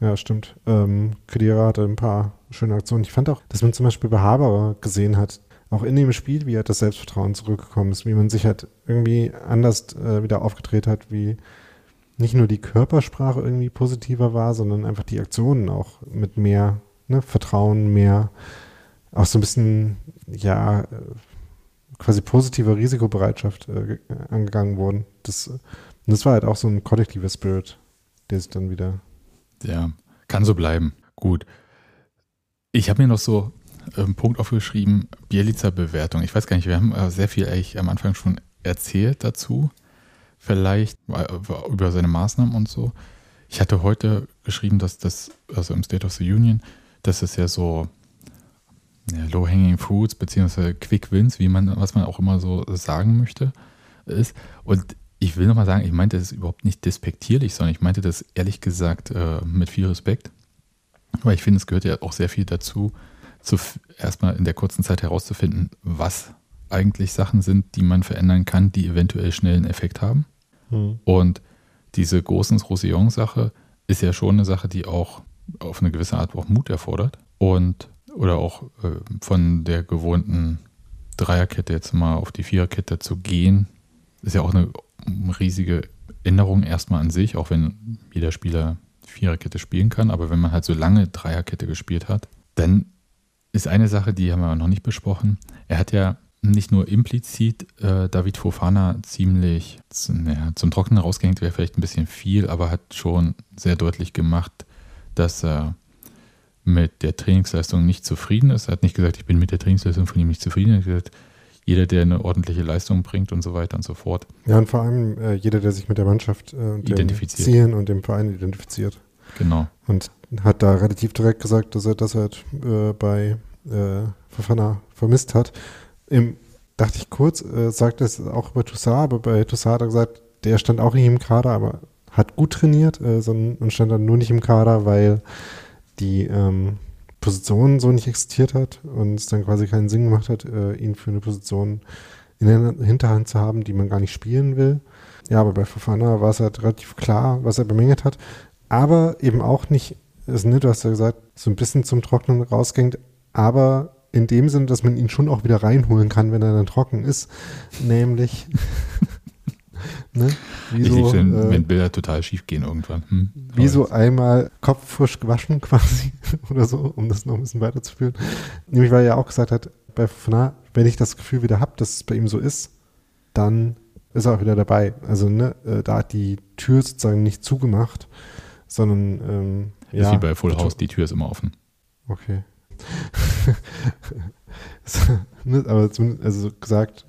Ja, stimmt. Ähm, Kedira hatte ein paar schöne Aktionen. Ich fand auch, dass man zum Beispiel bei Haberer gesehen hat, auch in dem Spiel, wie halt das Selbstvertrauen zurückgekommen ist, wie man sich halt irgendwie anders äh, wieder aufgedreht hat, wie nicht nur die Körpersprache irgendwie positiver war, sondern einfach die Aktionen auch mit mehr ne, Vertrauen, mehr auch so ein bisschen ja, quasi positiver Risikobereitschaft äh, angegangen wurden. Das, das war halt auch so ein kollektiver Spirit, der sich dann wieder. Ja, kann so bleiben. Gut. Ich habe mir noch so einen Punkt aufgeschrieben, Bielizer Bewertung. Ich weiß gar nicht, wir haben äh, sehr viel eigentlich am Anfang schon erzählt dazu. Vielleicht äh, über seine Maßnahmen und so. Ich hatte heute geschrieben, dass das, also im State of the Union, dass es ja so ja, Low-Hanging Fruits beziehungsweise Quick Wins, wie man, was man auch immer so sagen möchte, ist. Und ich will nochmal sagen, ich meinte das überhaupt nicht despektierlich, sondern ich meinte das ehrlich gesagt äh, mit viel Respekt. Weil ich finde, es gehört ja auch sehr viel dazu, zu, erstmal in der kurzen Zeit herauszufinden, was eigentlich Sachen sind, die man verändern kann, die eventuell schnell einen Effekt haben. Mhm. Und diese großen Roussillon-Sache ist ja schon eine Sache, die auch auf eine gewisse Art auch Mut erfordert. Und oder auch äh, von der gewohnten Dreierkette jetzt mal auf die Viererkette zu gehen, ist ja auch eine riesige Änderung erstmal an sich, auch wenn jeder Spieler Viererkette spielen kann. Aber wenn man halt so lange Dreierkette gespielt hat, dann ist eine Sache, die haben wir noch nicht besprochen. Er hat ja nicht nur implizit äh, David Fofana ziemlich naja, zum Trockenen rausgehängt, wäre vielleicht ein bisschen viel, aber hat schon sehr deutlich gemacht, dass er mit der Trainingsleistung nicht zufrieden ist. Er hat nicht gesagt, ich bin mit der Trainingsleistung von ihm nicht zufrieden. Er hat gesagt, jeder, der eine ordentliche Leistung bringt und so weiter und so fort. Ja, und vor allem äh, jeder, der sich mit der Mannschaft äh, identifiziert. Zielen und dem Verein identifiziert. Genau. Und hat da relativ direkt gesagt, dass er das halt äh, bei äh, Fafana vermisst hat. Im, dachte ich kurz, äh, sagt es auch über Toussaint, aber bei Toussaint hat er gesagt, der stand auch nicht im Kader, aber hat gut trainiert äh, sondern, und stand dann nur nicht im Kader, weil die ähm, Position so nicht existiert hat und es dann quasi keinen Sinn gemacht hat, äh, ihn für eine Position in der Hinterhand zu haben, die man gar nicht spielen will. Ja, aber bei Fofana war es halt relativ klar, was er bemängelt hat. Aber eben auch nicht, ist nicht, du hast ja gesagt, so ein bisschen zum Trocknen rausging, aber in dem Sinne, dass man ihn schon auch wieder reinholen kann, wenn er dann trocken ist. Nämlich Ne? Wie ich so, schön, äh, wenn Bilder total schief gehen irgendwann. Hm. Wie so einmal kopffrisch gewaschen quasi oder so, um das noch ein bisschen weiterzuführen. Nämlich, weil er ja auch gesagt hat, bei Fna, wenn ich das Gefühl wieder habe, dass es bei ihm so ist, dann ist er auch wieder dabei. Also ne, äh, da hat die Tür sozusagen nicht zugemacht, sondern ähm, ja. Ist wie bei Full House, die Tür ist immer offen. Okay. Ne, aber zumindest, also gesagt,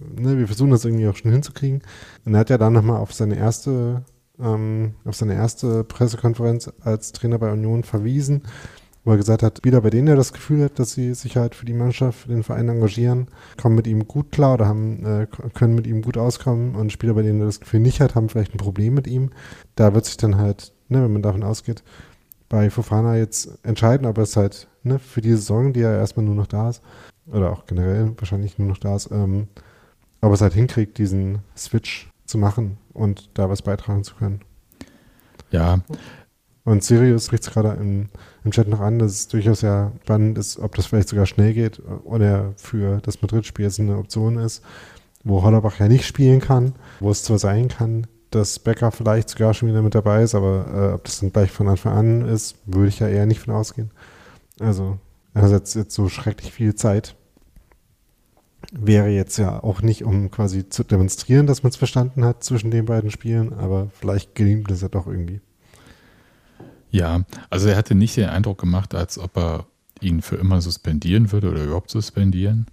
ne, wir versuchen das irgendwie auch schon hinzukriegen. Und er hat ja dann nochmal auf seine erste, ähm, auf seine erste Pressekonferenz als Trainer bei Union verwiesen, wo er gesagt hat, wieder bei denen er das Gefühl hat, dass sie sich halt für die Mannschaft, für den Verein engagieren, kommen mit ihm gut klar oder haben, äh, können mit ihm gut auskommen und Spieler, bei denen er das Gefühl nicht hat, haben vielleicht ein Problem mit ihm. Da wird sich dann halt, ne, wenn man davon ausgeht, bei Fofana jetzt entscheiden, ob es halt ne, für die Saison, die ja erstmal nur noch da ist, oder auch generell wahrscheinlich nur noch da ist, ähm, aber es halt hinkriegt, diesen Switch zu machen und da was beitragen zu können. Ja. Und Sirius spricht es gerade im, im Chat noch an, dass es durchaus ja spannend ist, ob das vielleicht sogar schnell geht oder für das Madrid-Spiel jetzt eine Option ist, wo Hollerbach ja nicht spielen kann, wo es zwar sein kann, dass Becker vielleicht sogar schon wieder mit dabei ist, aber äh, ob das dann gleich von Anfang an ist, würde ich ja eher nicht von ausgehen. Also einerseits jetzt so schrecklich viel Zeit wäre jetzt ja auch nicht, um quasi zu demonstrieren, dass man es verstanden hat zwischen den beiden Spielen, aber vielleicht gelingt es ja doch irgendwie. Ja, also er hatte nicht den Eindruck gemacht, als ob er ihn für immer suspendieren würde oder überhaupt suspendieren,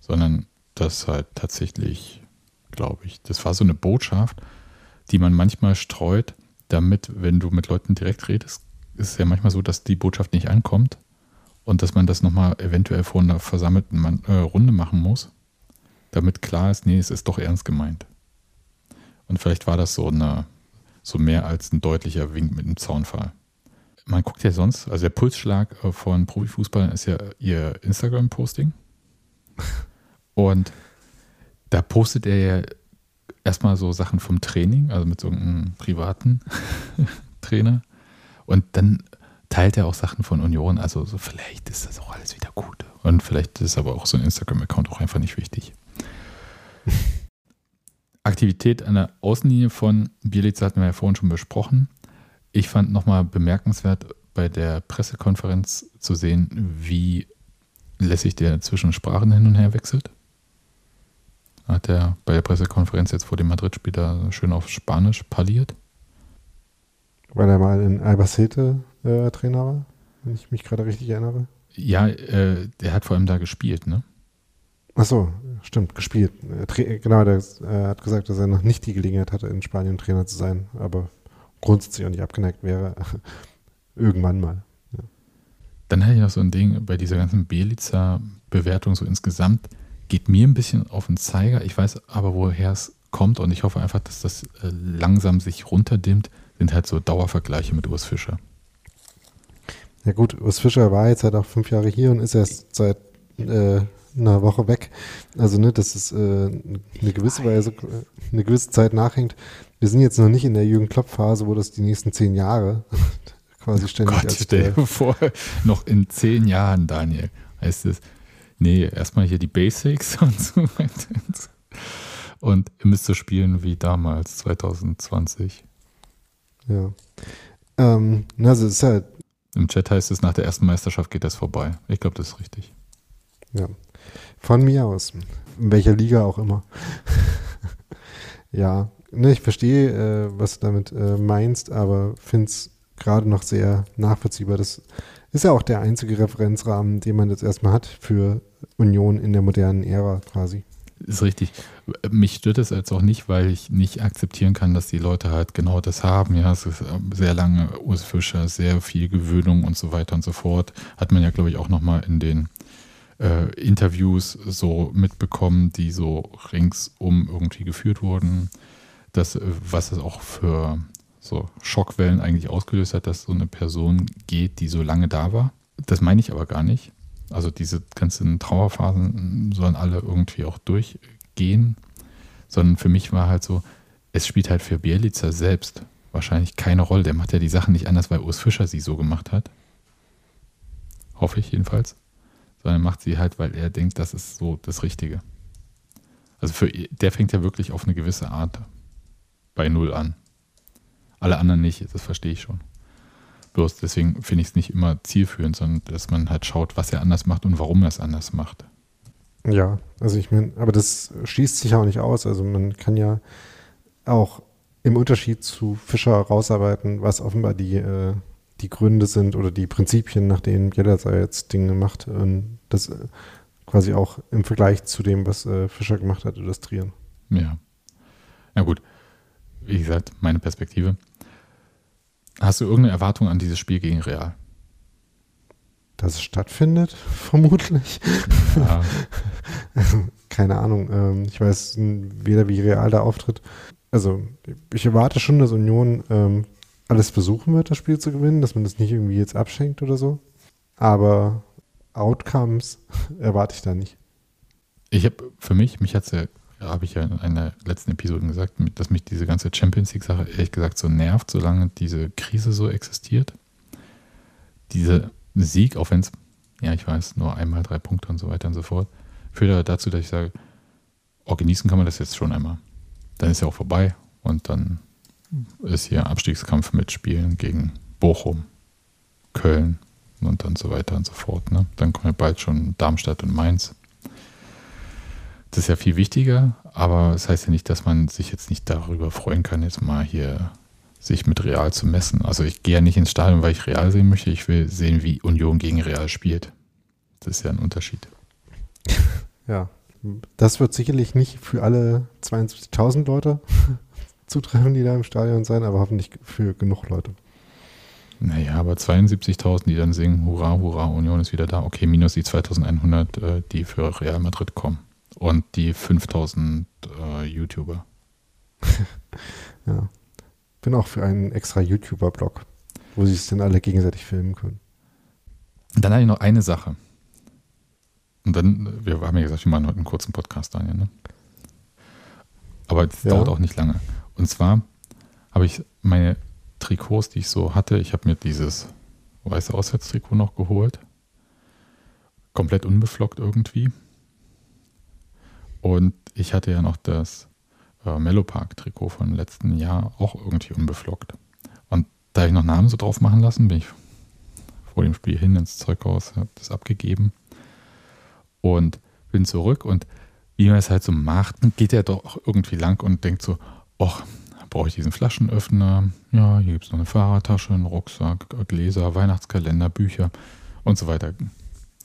sondern das halt tatsächlich, glaube ich, das war so eine Botschaft, die man manchmal streut, damit, wenn du mit Leuten direkt redest, ist es ja manchmal so, dass die Botschaft nicht ankommt und dass man das nochmal eventuell vor einer versammelten Man äh, Runde machen muss, damit klar ist, nee, es ist doch ernst gemeint. Und vielleicht war das so eine, so mehr als ein deutlicher Wink mit einem Zaunfall. Man guckt ja sonst, also der Pulsschlag äh, von Profifußballern ist ja ihr Instagram-Posting. Und da postet er ja erstmal so Sachen vom Training, also mit so einem privaten Trainer. Und dann teilt er auch Sachen von Union. Also so vielleicht ist das auch alles wieder gut. Und vielleicht ist aber auch so ein Instagram-Account auch einfach nicht wichtig. Aktivität an der Außenlinie von Bielitz hatten wir ja vorhin schon besprochen. Ich fand nochmal bemerkenswert bei der Pressekonferenz zu sehen, wie lässig der zwischen Sprachen hin und her wechselt. Hat er bei der Pressekonferenz jetzt vor dem Madrid-Spiel da schön auf Spanisch parliert. Weil er mal in Albacete äh, Trainer war, wenn ich mich gerade richtig erinnere. Ja, äh, der hat vor allem da gespielt, ne? Ach so, stimmt, gespielt. Äh, genau, der äh, hat gesagt, dass er noch nicht die Gelegenheit hatte, in Spanien Trainer zu sein, aber grundsätzlich auch nicht abgeneigt wäre. Irgendwann mal. Ja. Dann hätte ich noch so ein Ding bei dieser ganzen Bielitzer-Bewertung so insgesamt. Geht mir ein bisschen auf den Zeiger. Ich weiß aber, woher es kommt und ich hoffe einfach, dass das äh, langsam sich runterdimmt. Sind halt so Dauervergleiche mit Urs Fischer. Ja gut, Urs Fischer war jetzt halt auch fünf Jahre hier und ist erst seit äh, einer Woche weg. Also ne, dass es äh, eine gewisse Weise, eine gewisse Zeit nachhängt. Wir sind jetzt noch nicht in der Jürgen Klopp-Phase, wo das die nächsten zehn Jahre quasi ständig oh Gott, als stell dir vor, noch in zehn Jahren, Daniel, heißt es, nee, erstmal hier die Basics und so weiter. Und ihr müsst so spielen wie damals, 2020. Ja. Ähm, also ist halt im Chat heißt es, nach der ersten Meisterschaft geht das vorbei. Ich glaube, das ist richtig. Ja. Von mir aus. In welcher Liga auch immer. ja. Ne, ich verstehe, äh, was du damit äh, meinst, aber finde es gerade noch sehr nachvollziehbar. Das ist ja auch der einzige Referenzrahmen, den man jetzt erstmal hat für Union in der modernen Ära quasi. Ist richtig. Mich stört es jetzt auch nicht, weil ich nicht akzeptieren kann, dass die Leute halt genau das haben. Ja, es ist sehr lange Urs Fischer, sehr viel Gewöhnung und so weiter und so fort. Hat man ja, glaube ich, auch nochmal in den äh, Interviews so mitbekommen, die so ringsum irgendwie geführt wurden. Das, äh, was es auch für so Schockwellen eigentlich ausgelöst hat, dass so eine Person geht, die so lange da war. Das meine ich aber gar nicht. Also diese ganzen Trauerphasen sollen alle irgendwie auch durchgehen. Sondern für mich war halt so, es spielt halt für Bielica selbst wahrscheinlich keine Rolle. Der macht ja die Sachen nicht anders, weil Urs Fischer sie so gemacht hat. Hoffe ich jedenfalls. Sondern macht sie halt, weil er denkt, das ist so das Richtige. Also für der fängt ja wirklich auf eine gewisse Art bei Null an. Alle anderen nicht, das verstehe ich schon. Bloß deswegen finde ich es nicht immer zielführend, sondern dass man halt schaut, was er anders macht und warum er es anders macht. Ja, also ich meine, aber das schließt sich auch nicht aus. Also man kann ja auch im Unterschied zu Fischer rausarbeiten, was offenbar die, äh, die Gründe sind oder die Prinzipien, nach denen jeder jetzt Dinge macht. Und das äh, quasi auch im Vergleich zu dem, was äh, Fischer gemacht hat, illustrieren. Ja. Ja gut. Wie gesagt, meine Perspektive. Hast du irgendeine Erwartung an dieses Spiel gegen Real? Dass es stattfindet, vermutlich. Ja. Keine Ahnung. Ähm, ich weiß weder, wie Real da auftritt. Also, ich erwarte schon, dass Union ähm, alles versuchen wird, das Spiel zu gewinnen, dass man das nicht irgendwie jetzt abschenkt oder so. Aber Outcomes erwarte ich da nicht. Ich habe für mich, mich hat es ja habe ich ja in einer letzten Episode gesagt, dass mich diese ganze Champions League-Sache ehrlich gesagt so nervt, solange diese Krise so existiert. Dieser Sieg, auch wenn es, ja, ich weiß, nur einmal drei Punkte und so weiter und so fort, führt dazu, dass ich sage, oh, genießen kann man das jetzt schon einmal. Dann ist ja auch vorbei und dann ist hier Abstiegskampf mitspielen gegen Bochum, Köln und dann so weiter und so fort. Ne? Dann kommen ja bald schon Darmstadt und Mainz. Das ist ja viel wichtiger, aber das heißt ja nicht, dass man sich jetzt nicht darüber freuen kann, jetzt mal hier sich mit Real zu messen. Also ich gehe ja nicht ins Stadion, weil ich Real sehen möchte. Ich will sehen, wie Union gegen Real spielt. Das ist ja ein Unterschied. Ja, das wird sicherlich nicht für alle 72.000 Leute zutreffen, die da im Stadion sein, aber hoffentlich für genug Leute. Naja, aber 72.000, die dann singen, Hurra, Hurra, Union ist wieder da. Okay, minus die 2100, äh, die für Real Madrid kommen und die 5000 äh, YouTuber. ja. Bin auch für einen extra YouTuber-Blog, wo sie es dann alle gegenseitig filmen können. Dann habe ich noch eine Sache. Und dann, wir haben ja gesagt, wir machen heute einen kurzen Podcast, Daniel, ne? Aber es ja. dauert auch nicht lange. Und zwar habe ich meine Trikots, die ich so hatte, ich habe mir dieses weiße Auswärtstrikot noch geholt. Komplett unbeflockt irgendwie. Und ich hatte ja noch das äh, Mellopark-Trikot von letzten Jahr auch irgendwie unbeflockt. Und da ich noch Namen so drauf machen lassen, bin ich vor dem Spiel hin ins Zeughaus, habe das abgegeben. und bin zurück und wie man es halt so macht, geht er doch irgendwie lang und denkt so, ach, brauche ich diesen Flaschenöffner? Ja, hier gibt es noch eine Fahrradtasche, einen Rucksack, Gläser, Weihnachtskalender, Bücher und so weiter.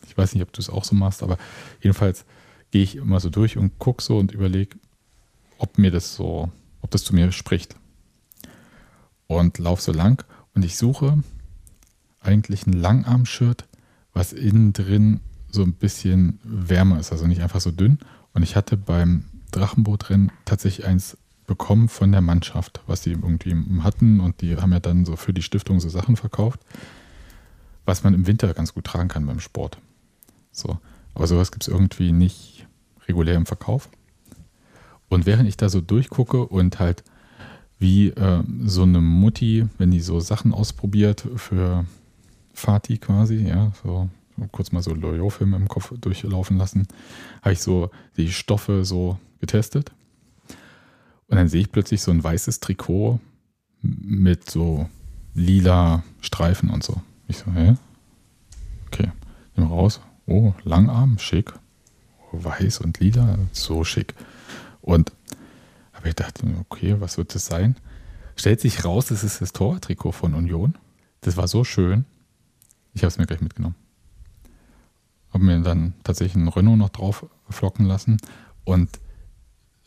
Ich weiß nicht, ob du es auch so machst, aber jedenfalls gehe ich immer so durch und gucke so und überlege, ob mir das so, ob das zu mir spricht. Und laufe so lang und ich suche eigentlich ein Langarm-Shirt, was innen drin so ein bisschen wärmer ist, also nicht einfach so dünn. Und ich hatte beim Drachenbootrennen tatsächlich eins bekommen von der Mannschaft, was die irgendwie hatten und die haben ja dann so für die Stiftung so Sachen verkauft, was man im Winter ganz gut tragen kann beim Sport. So, aber sowas gibt es irgendwie nicht regulär im Verkauf. Und während ich da so durchgucke und halt wie äh, so eine Mutti, wenn die so Sachen ausprobiert für Fatih quasi, ja, so kurz mal so Loyo-Filme im Kopf durchlaufen lassen, habe ich so die Stoffe so getestet. Und dann sehe ich plötzlich so ein weißes Trikot mit so lila Streifen und so. Ich so, hä? Okay, nimm raus. Oh, Langarm, schick. Oh, weiß und lila, so schick. Und habe ich gedacht, okay, was wird das sein? Stellt sich raus, das ist das Tortrikot von Union. Das war so schön. Ich habe es mir gleich mitgenommen. Habe mir dann tatsächlich einen Renault noch drauf flocken lassen. Und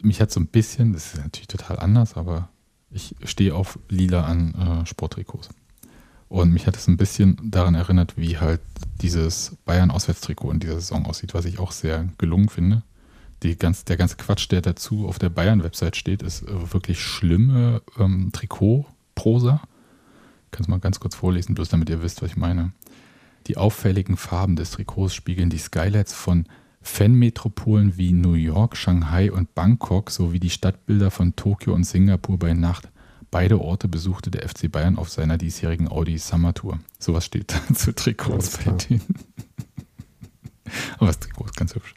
mich hat so ein bisschen, das ist natürlich total anders, aber ich stehe auf lila an äh, Sporttrikots. Und mich hat es ein bisschen daran erinnert, wie halt dieses Bayern-Auswärtstrikot in dieser Saison aussieht, was ich auch sehr gelungen finde. Die ganz, der ganze Quatsch, der dazu auf der Bayern-Website steht, ist äh, wirklich schlimme ähm, Trikot-Prosa. Ich kann es mal ganz kurz vorlesen, bloß damit ihr wisst, was ich meine. Die auffälligen Farben des Trikots spiegeln die Skylights von Fanmetropolen wie New York, Shanghai und Bangkok sowie die Stadtbilder von Tokio und Singapur bei Nacht. Beide Orte besuchte der FC Bayern auf seiner diesjährigen Audi Summer Tour. Sowas steht zu Trikots bei denen. Aber das Trikot ist ganz hübsch.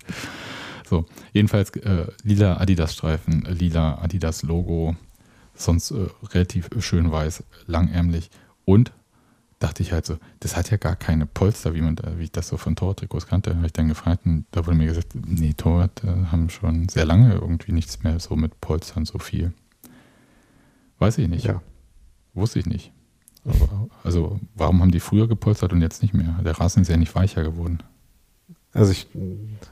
So, jedenfalls äh, lila Adidas-Streifen, lila Adidas-Logo, sonst äh, relativ schön weiß, langärmlich und dachte ich halt so, das hat ja gar keine Polster, wie man da, wie ich das so von Tortrikots kannte. Habe ich dann gefragt und da wurde mir gesagt, nee, Torwart äh, haben schon sehr lange irgendwie nichts mehr so mit Polstern so viel. Weiß ich nicht. Ja. Wusste ich nicht. Aber, also, warum haben die früher gepolstert und jetzt nicht mehr? Der Rasen ist ja nicht weicher geworden. Also ich,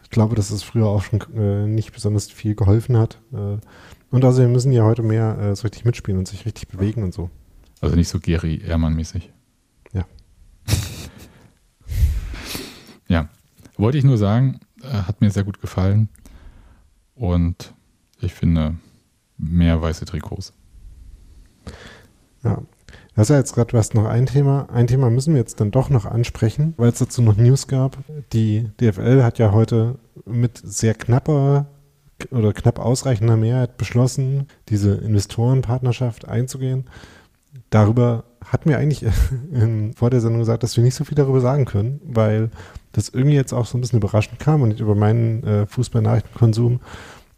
ich glaube, dass es früher auch schon äh, nicht besonders viel geholfen hat. Äh, und also wir müssen ja heute mehr äh, so richtig mitspielen und sich richtig bewegen und so. Also nicht so Gary Ehrmann-mäßig. Ja, wollte ich nur sagen, äh, hat mir sehr gut gefallen. Und ich finde mehr weiße Trikots. Ja, das ist ja jetzt gerade, hast noch ein Thema. Ein Thema müssen wir jetzt dann doch noch ansprechen, weil es dazu noch News gab. Die DFL hat ja heute mit sehr knapper oder knapp ausreichender Mehrheit beschlossen, diese Investorenpartnerschaft einzugehen. Darüber hatten wir eigentlich vor der Sendung gesagt, dass wir nicht so viel darüber sagen können, weil das irgendwie jetzt auch so ein bisschen überraschend kam und über meinen äh, Fußballnachrichtenkonsum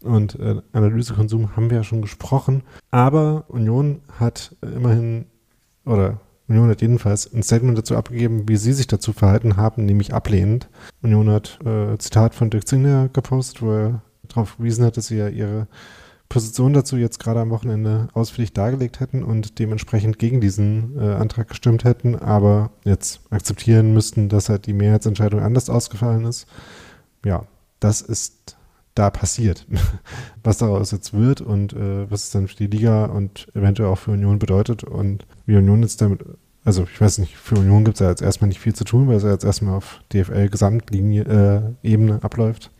und äh, Analysekonsum haben wir ja schon gesprochen. Aber Union hat immerhin, oder Union hat jedenfalls ein Statement dazu abgegeben, wie sie sich dazu verhalten haben, nämlich ablehnend. Union hat äh, Zitat von Dirk Zingler gepostet, wo er darauf verwiesen hat, dass sie ja ihre Position dazu jetzt gerade am Wochenende ausführlich dargelegt hätten und dementsprechend gegen diesen äh, Antrag gestimmt hätten, aber jetzt akzeptieren müssten, dass halt die Mehrheitsentscheidung anders ausgefallen ist. Ja, das ist da passiert. was daraus jetzt wird und äh, was es dann für die Liga und eventuell auch für Union bedeutet und wie Union jetzt damit, also ich weiß nicht, für Union gibt es ja jetzt erstmal nicht viel zu tun, weil es ja jetzt erstmal auf DFL-Gesamtlinie-Ebene äh, abläuft.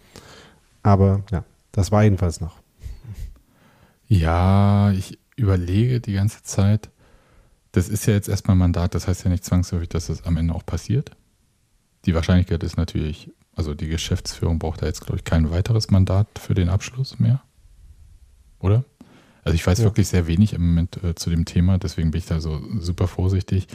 Aber ja, das war jedenfalls noch. Ja, ich überlege die ganze Zeit. Das ist ja jetzt erstmal Mandat, das heißt ja nicht zwangsläufig, dass das am Ende auch passiert. Die Wahrscheinlichkeit ist natürlich, also die Geschäftsführung braucht da jetzt, glaube ich, kein weiteres Mandat für den Abschluss mehr. Oder? Also ich weiß ja. wirklich sehr wenig im Moment äh, zu dem Thema, deswegen bin ich da so super vorsichtig.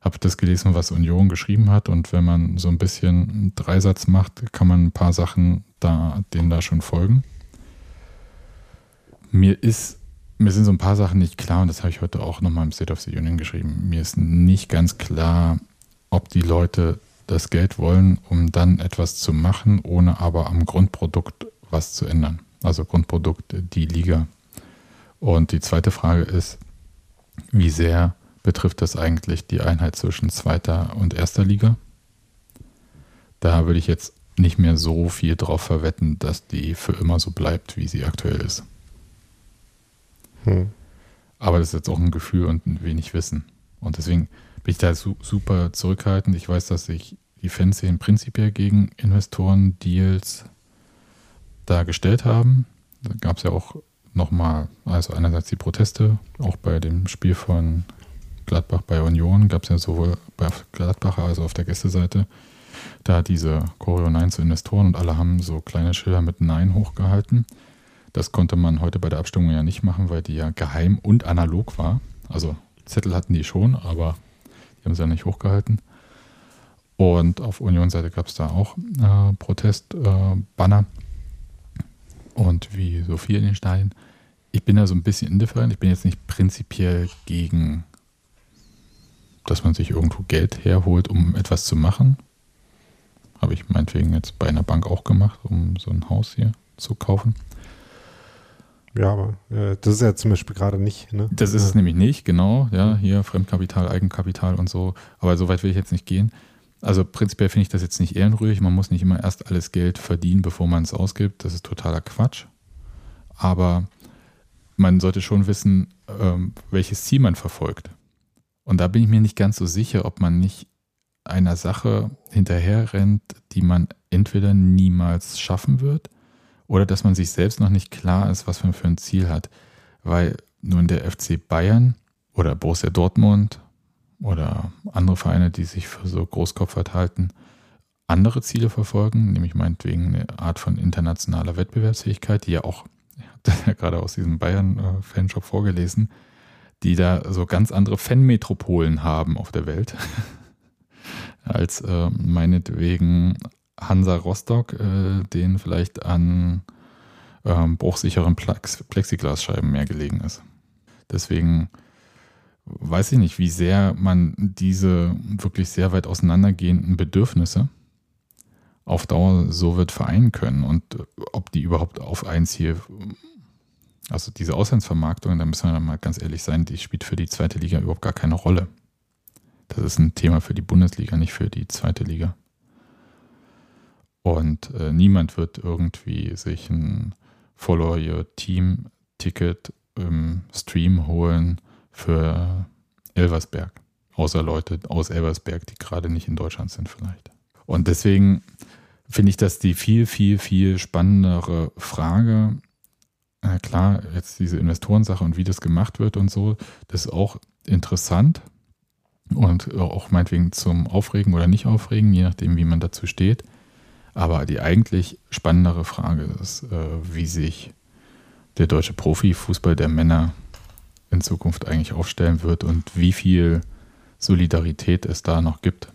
Habe das gelesen, was Union geschrieben hat und wenn man so ein bisschen einen Dreisatz macht, kann man ein paar Sachen da, denen da schon folgen mir ist, mir sind so ein paar Sachen nicht klar und das habe ich heute auch nochmal im State of the Union geschrieben. Mir ist nicht ganz klar, ob die Leute das Geld wollen, um dann etwas zu machen, ohne aber am Grundprodukt was zu ändern. Also Grundprodukt, die Liga. Und die zweite Frage ist, wie sehr betrifft das eigentlich die Einheit zwischen zweiter und erster Liga? Da würde ich jetzt nicht mehr so viel drauf verwetten, dass die für immer so bleibt, wie sie aktuell ist. Hm. Aber das ist jetzt auch ein Gefühl und ein wenig Wissen. Und deswegen bin ich da super zurückhaltend. Ich weiß, dass sich die Fanszenen prinzipiell gegen Investoren-Deals da gestellt haben. Da gab es ja auch nochmal, also einerseits die Proteste, auch bei dem Spiel von Gladbach bei Union gab es ja sowohl bei Gladbacher als auch auf der Gästeseite da diese Choreo Nein zu Investoren und alle haben so kleine Schilder mit Nein hochgehalten. Das konnte man heute bei der Abstimmung ja nicht machen, weil die ja geheim und analog war. Also Zettel hatten die schon, aber haben sie ja nicht hochgehalten. Und auf Union-Seite gab es da auch äh, Protestbanner. Äh, und wie so viel in den Stadien. Ich bin da so ein bisschen indifferent. Ich bin jetzt nicht prinzipiell gegen, dass man sich irgendwo Geld herholt, um etwas zu machen. Habe ich meinetwegen jetzt bei einer Bank auch gemacht, um so ein Haus hier zu kaufen. Ja, aber äh, das ist ja zum Beispiel gerade nicht. Ne? Das ist es nämlich nicht, genau. Ja, hier Fremdkapital, Eigenkapital und so. Aber so weit will ich jetzt nicht gehen. Also prinzipiell finde ich das jetzt nicht ehrenrührig. Man muss nicht immer erst alles Geld verdienen, bevor man es ausgibt. Das ist totaler Quatsch. Aber man sollte schon wissen, ähm, welches Ziel man verfolgt. Und da bin ich mir nicht ganz so sicher, ob man nicht einer Sache hinterherrennt, die man entweder niemals schaffen wird oder dass man sich selbst noch nicht klar ist, was man für ein Ziel hat. Weil nun der FC Bayern oder Borussia Dortmund oder andere Vereine, die sich für so Großkopfert halten, andere Ziele verfolgen, nämlich meinetwegen eine Art von internationaler Wettbewerbsfähigkeit, die ja auch, ich habe das ja gerade aus diesem Bayern-Fanshop vorgelesen, die da so ganz andere Fanmetropolen haben auf der Welt als äh, meinetwegen Hansa Rostock, äh, den vielleicht an ähm, bruchsicheren Plex Plexiglasscheiben mehr gelegen ist. Deswegen weiß ich nicht, wie sehr man diese wirklich sehr weit auseinandergehenden Bedürfnisse auf Dauer so wird vereinen können und ob die überhaupt auf ein Ziel, also diese Auslandsvermarktung, da müssen wir mal ganz ehrlich sein, die spielt für die zweite Liga überhaupt gar keine Rolle. Das ist ein Thema für die Bundesliga, nicht für die zweite Liga. Und äh, niemand wird irgendwie sich ein Follow Your Team Ticket im Stream holen für Elversberg. Außer Leute aus Elversberg, die gerade nicht in Deutschland sind vielleicht. Und deswegen finde ich das die viel, viel, viel spannendere Frage. Na klar, jetzt diese Investorensache und wie das gemacht wird und so, das ist auch interessant und auch meinetwegen zum Aufregen oder nicht aufregen, je nachdem, wie man dazu steht. Aber die eigentlich spannendere Frage ist, äh, wie sich der deutsche Profifußball der Männer in Zukunft eigentlich aufstellen wird und wie viel Solidarität es da noch gibt.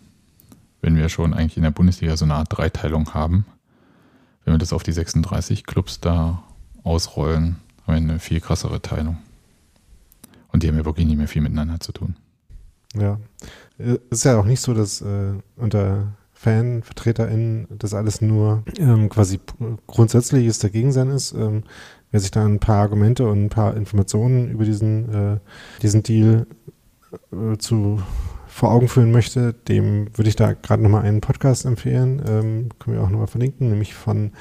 Wenn wir schon eigentlich in der Bundesliga so eine Art Dreiteilung haben, wenn wir das auf die 36 Clubs da ausrollen, haben wir eine viel krassere Teilung. Und die haben ja wirklich nicht mehr viel miteinander zu tun. Ja. Es ist ja auch nicht so, dass äh, unter FanvertreterInnen das alles nur ähm, quasi grundsätzliches Dagegen ist. Ähm, wer sich da ein paar Argumente und ein paar Informationen über diesen, äh, diesen Deal äh, zu vor Augen führen möchte, dem würde ich da gerade nochmal einen Podcast empfehlen. Ähm, können wir auch nochmal verlinken, nämlich von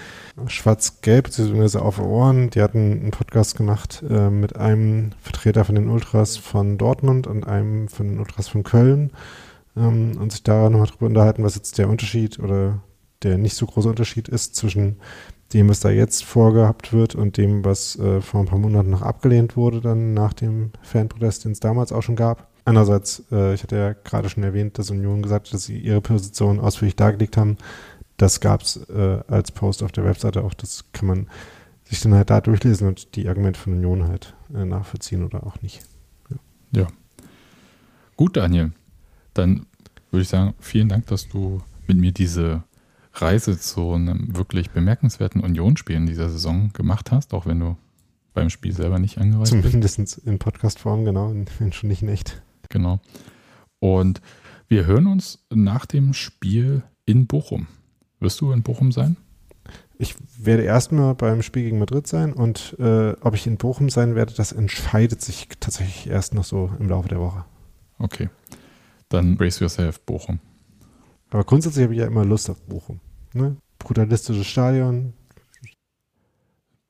Schwarz-Gelb, beziehungsweise auf Ohren. Die hatten einen Podcast gemacht äh, mit einem Vertreter von den Ultras von Dortmund und einem von den Ultras von Köln ähm, und sich da nochmal drüber unterhalten, was jetzt der Unterschied oder der nicht so große Unterschied ist zwischen dem, was da jetzt vorgehabt wird und dem, was äh, vor ein paar Monaten noch abgelehnt wurde, dann nach dem Fanprotest, den es damals auch schon gab. Einerseits, äh, ich hatte ja gerade schon erwähnt, dass Union gesagt hat, dass sie ihre Position ausführlich dargelegt haben. Das gab es äh, als Post auf der Webseite auch. Das kann man sich dann halt da durchlesen und die Argumente von Union halt äh, nachvollziehen oder auch nicht. Ja. ja. Gut, Daniel. Dann würde ich sagen, vielen Dank, dass du mit mir diese Reise zu einem wirklich bemerkenswerten Unionsspiel in dieser Saison gemacht hast, auch wenn du beim Spiel selber nicht angereist bist. Zumindest in Podcast-Form, genau, wenn schon nicht in echt. Genau. Und Wir hören uns nach dem Spiel in Bochum. Wirst du in Bochum sein? Ich werde erstmal beim Spiel gegen Madrid sein und äh, ob ich in Bochum sein werde, das entscheidet sich tatsächlich erst noch so im Laufe der Woche. Okay. Dann brace yourself, Bochum. Aber grundsätzlich habe ich ja immer Lust auf Bochum. Ne? Brutalistisches Stadion.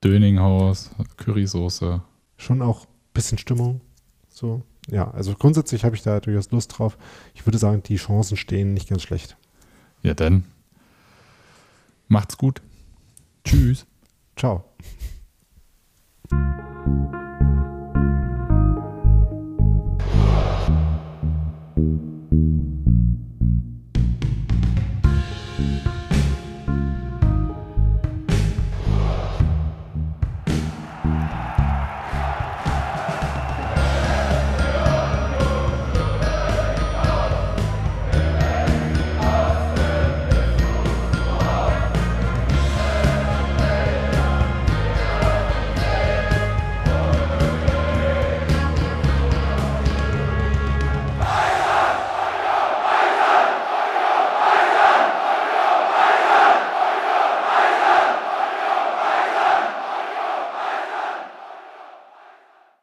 Döninghaus, Currysoße. Schon auch ein bisschen Stimmung. So. Ja, also grundsätzlich habe ich da durchaus Lust drauf. Ich würde sagen, die Chancen stehen nicht ganz schlecht. Ja, dann macht's gut. Tschüss. Ciao.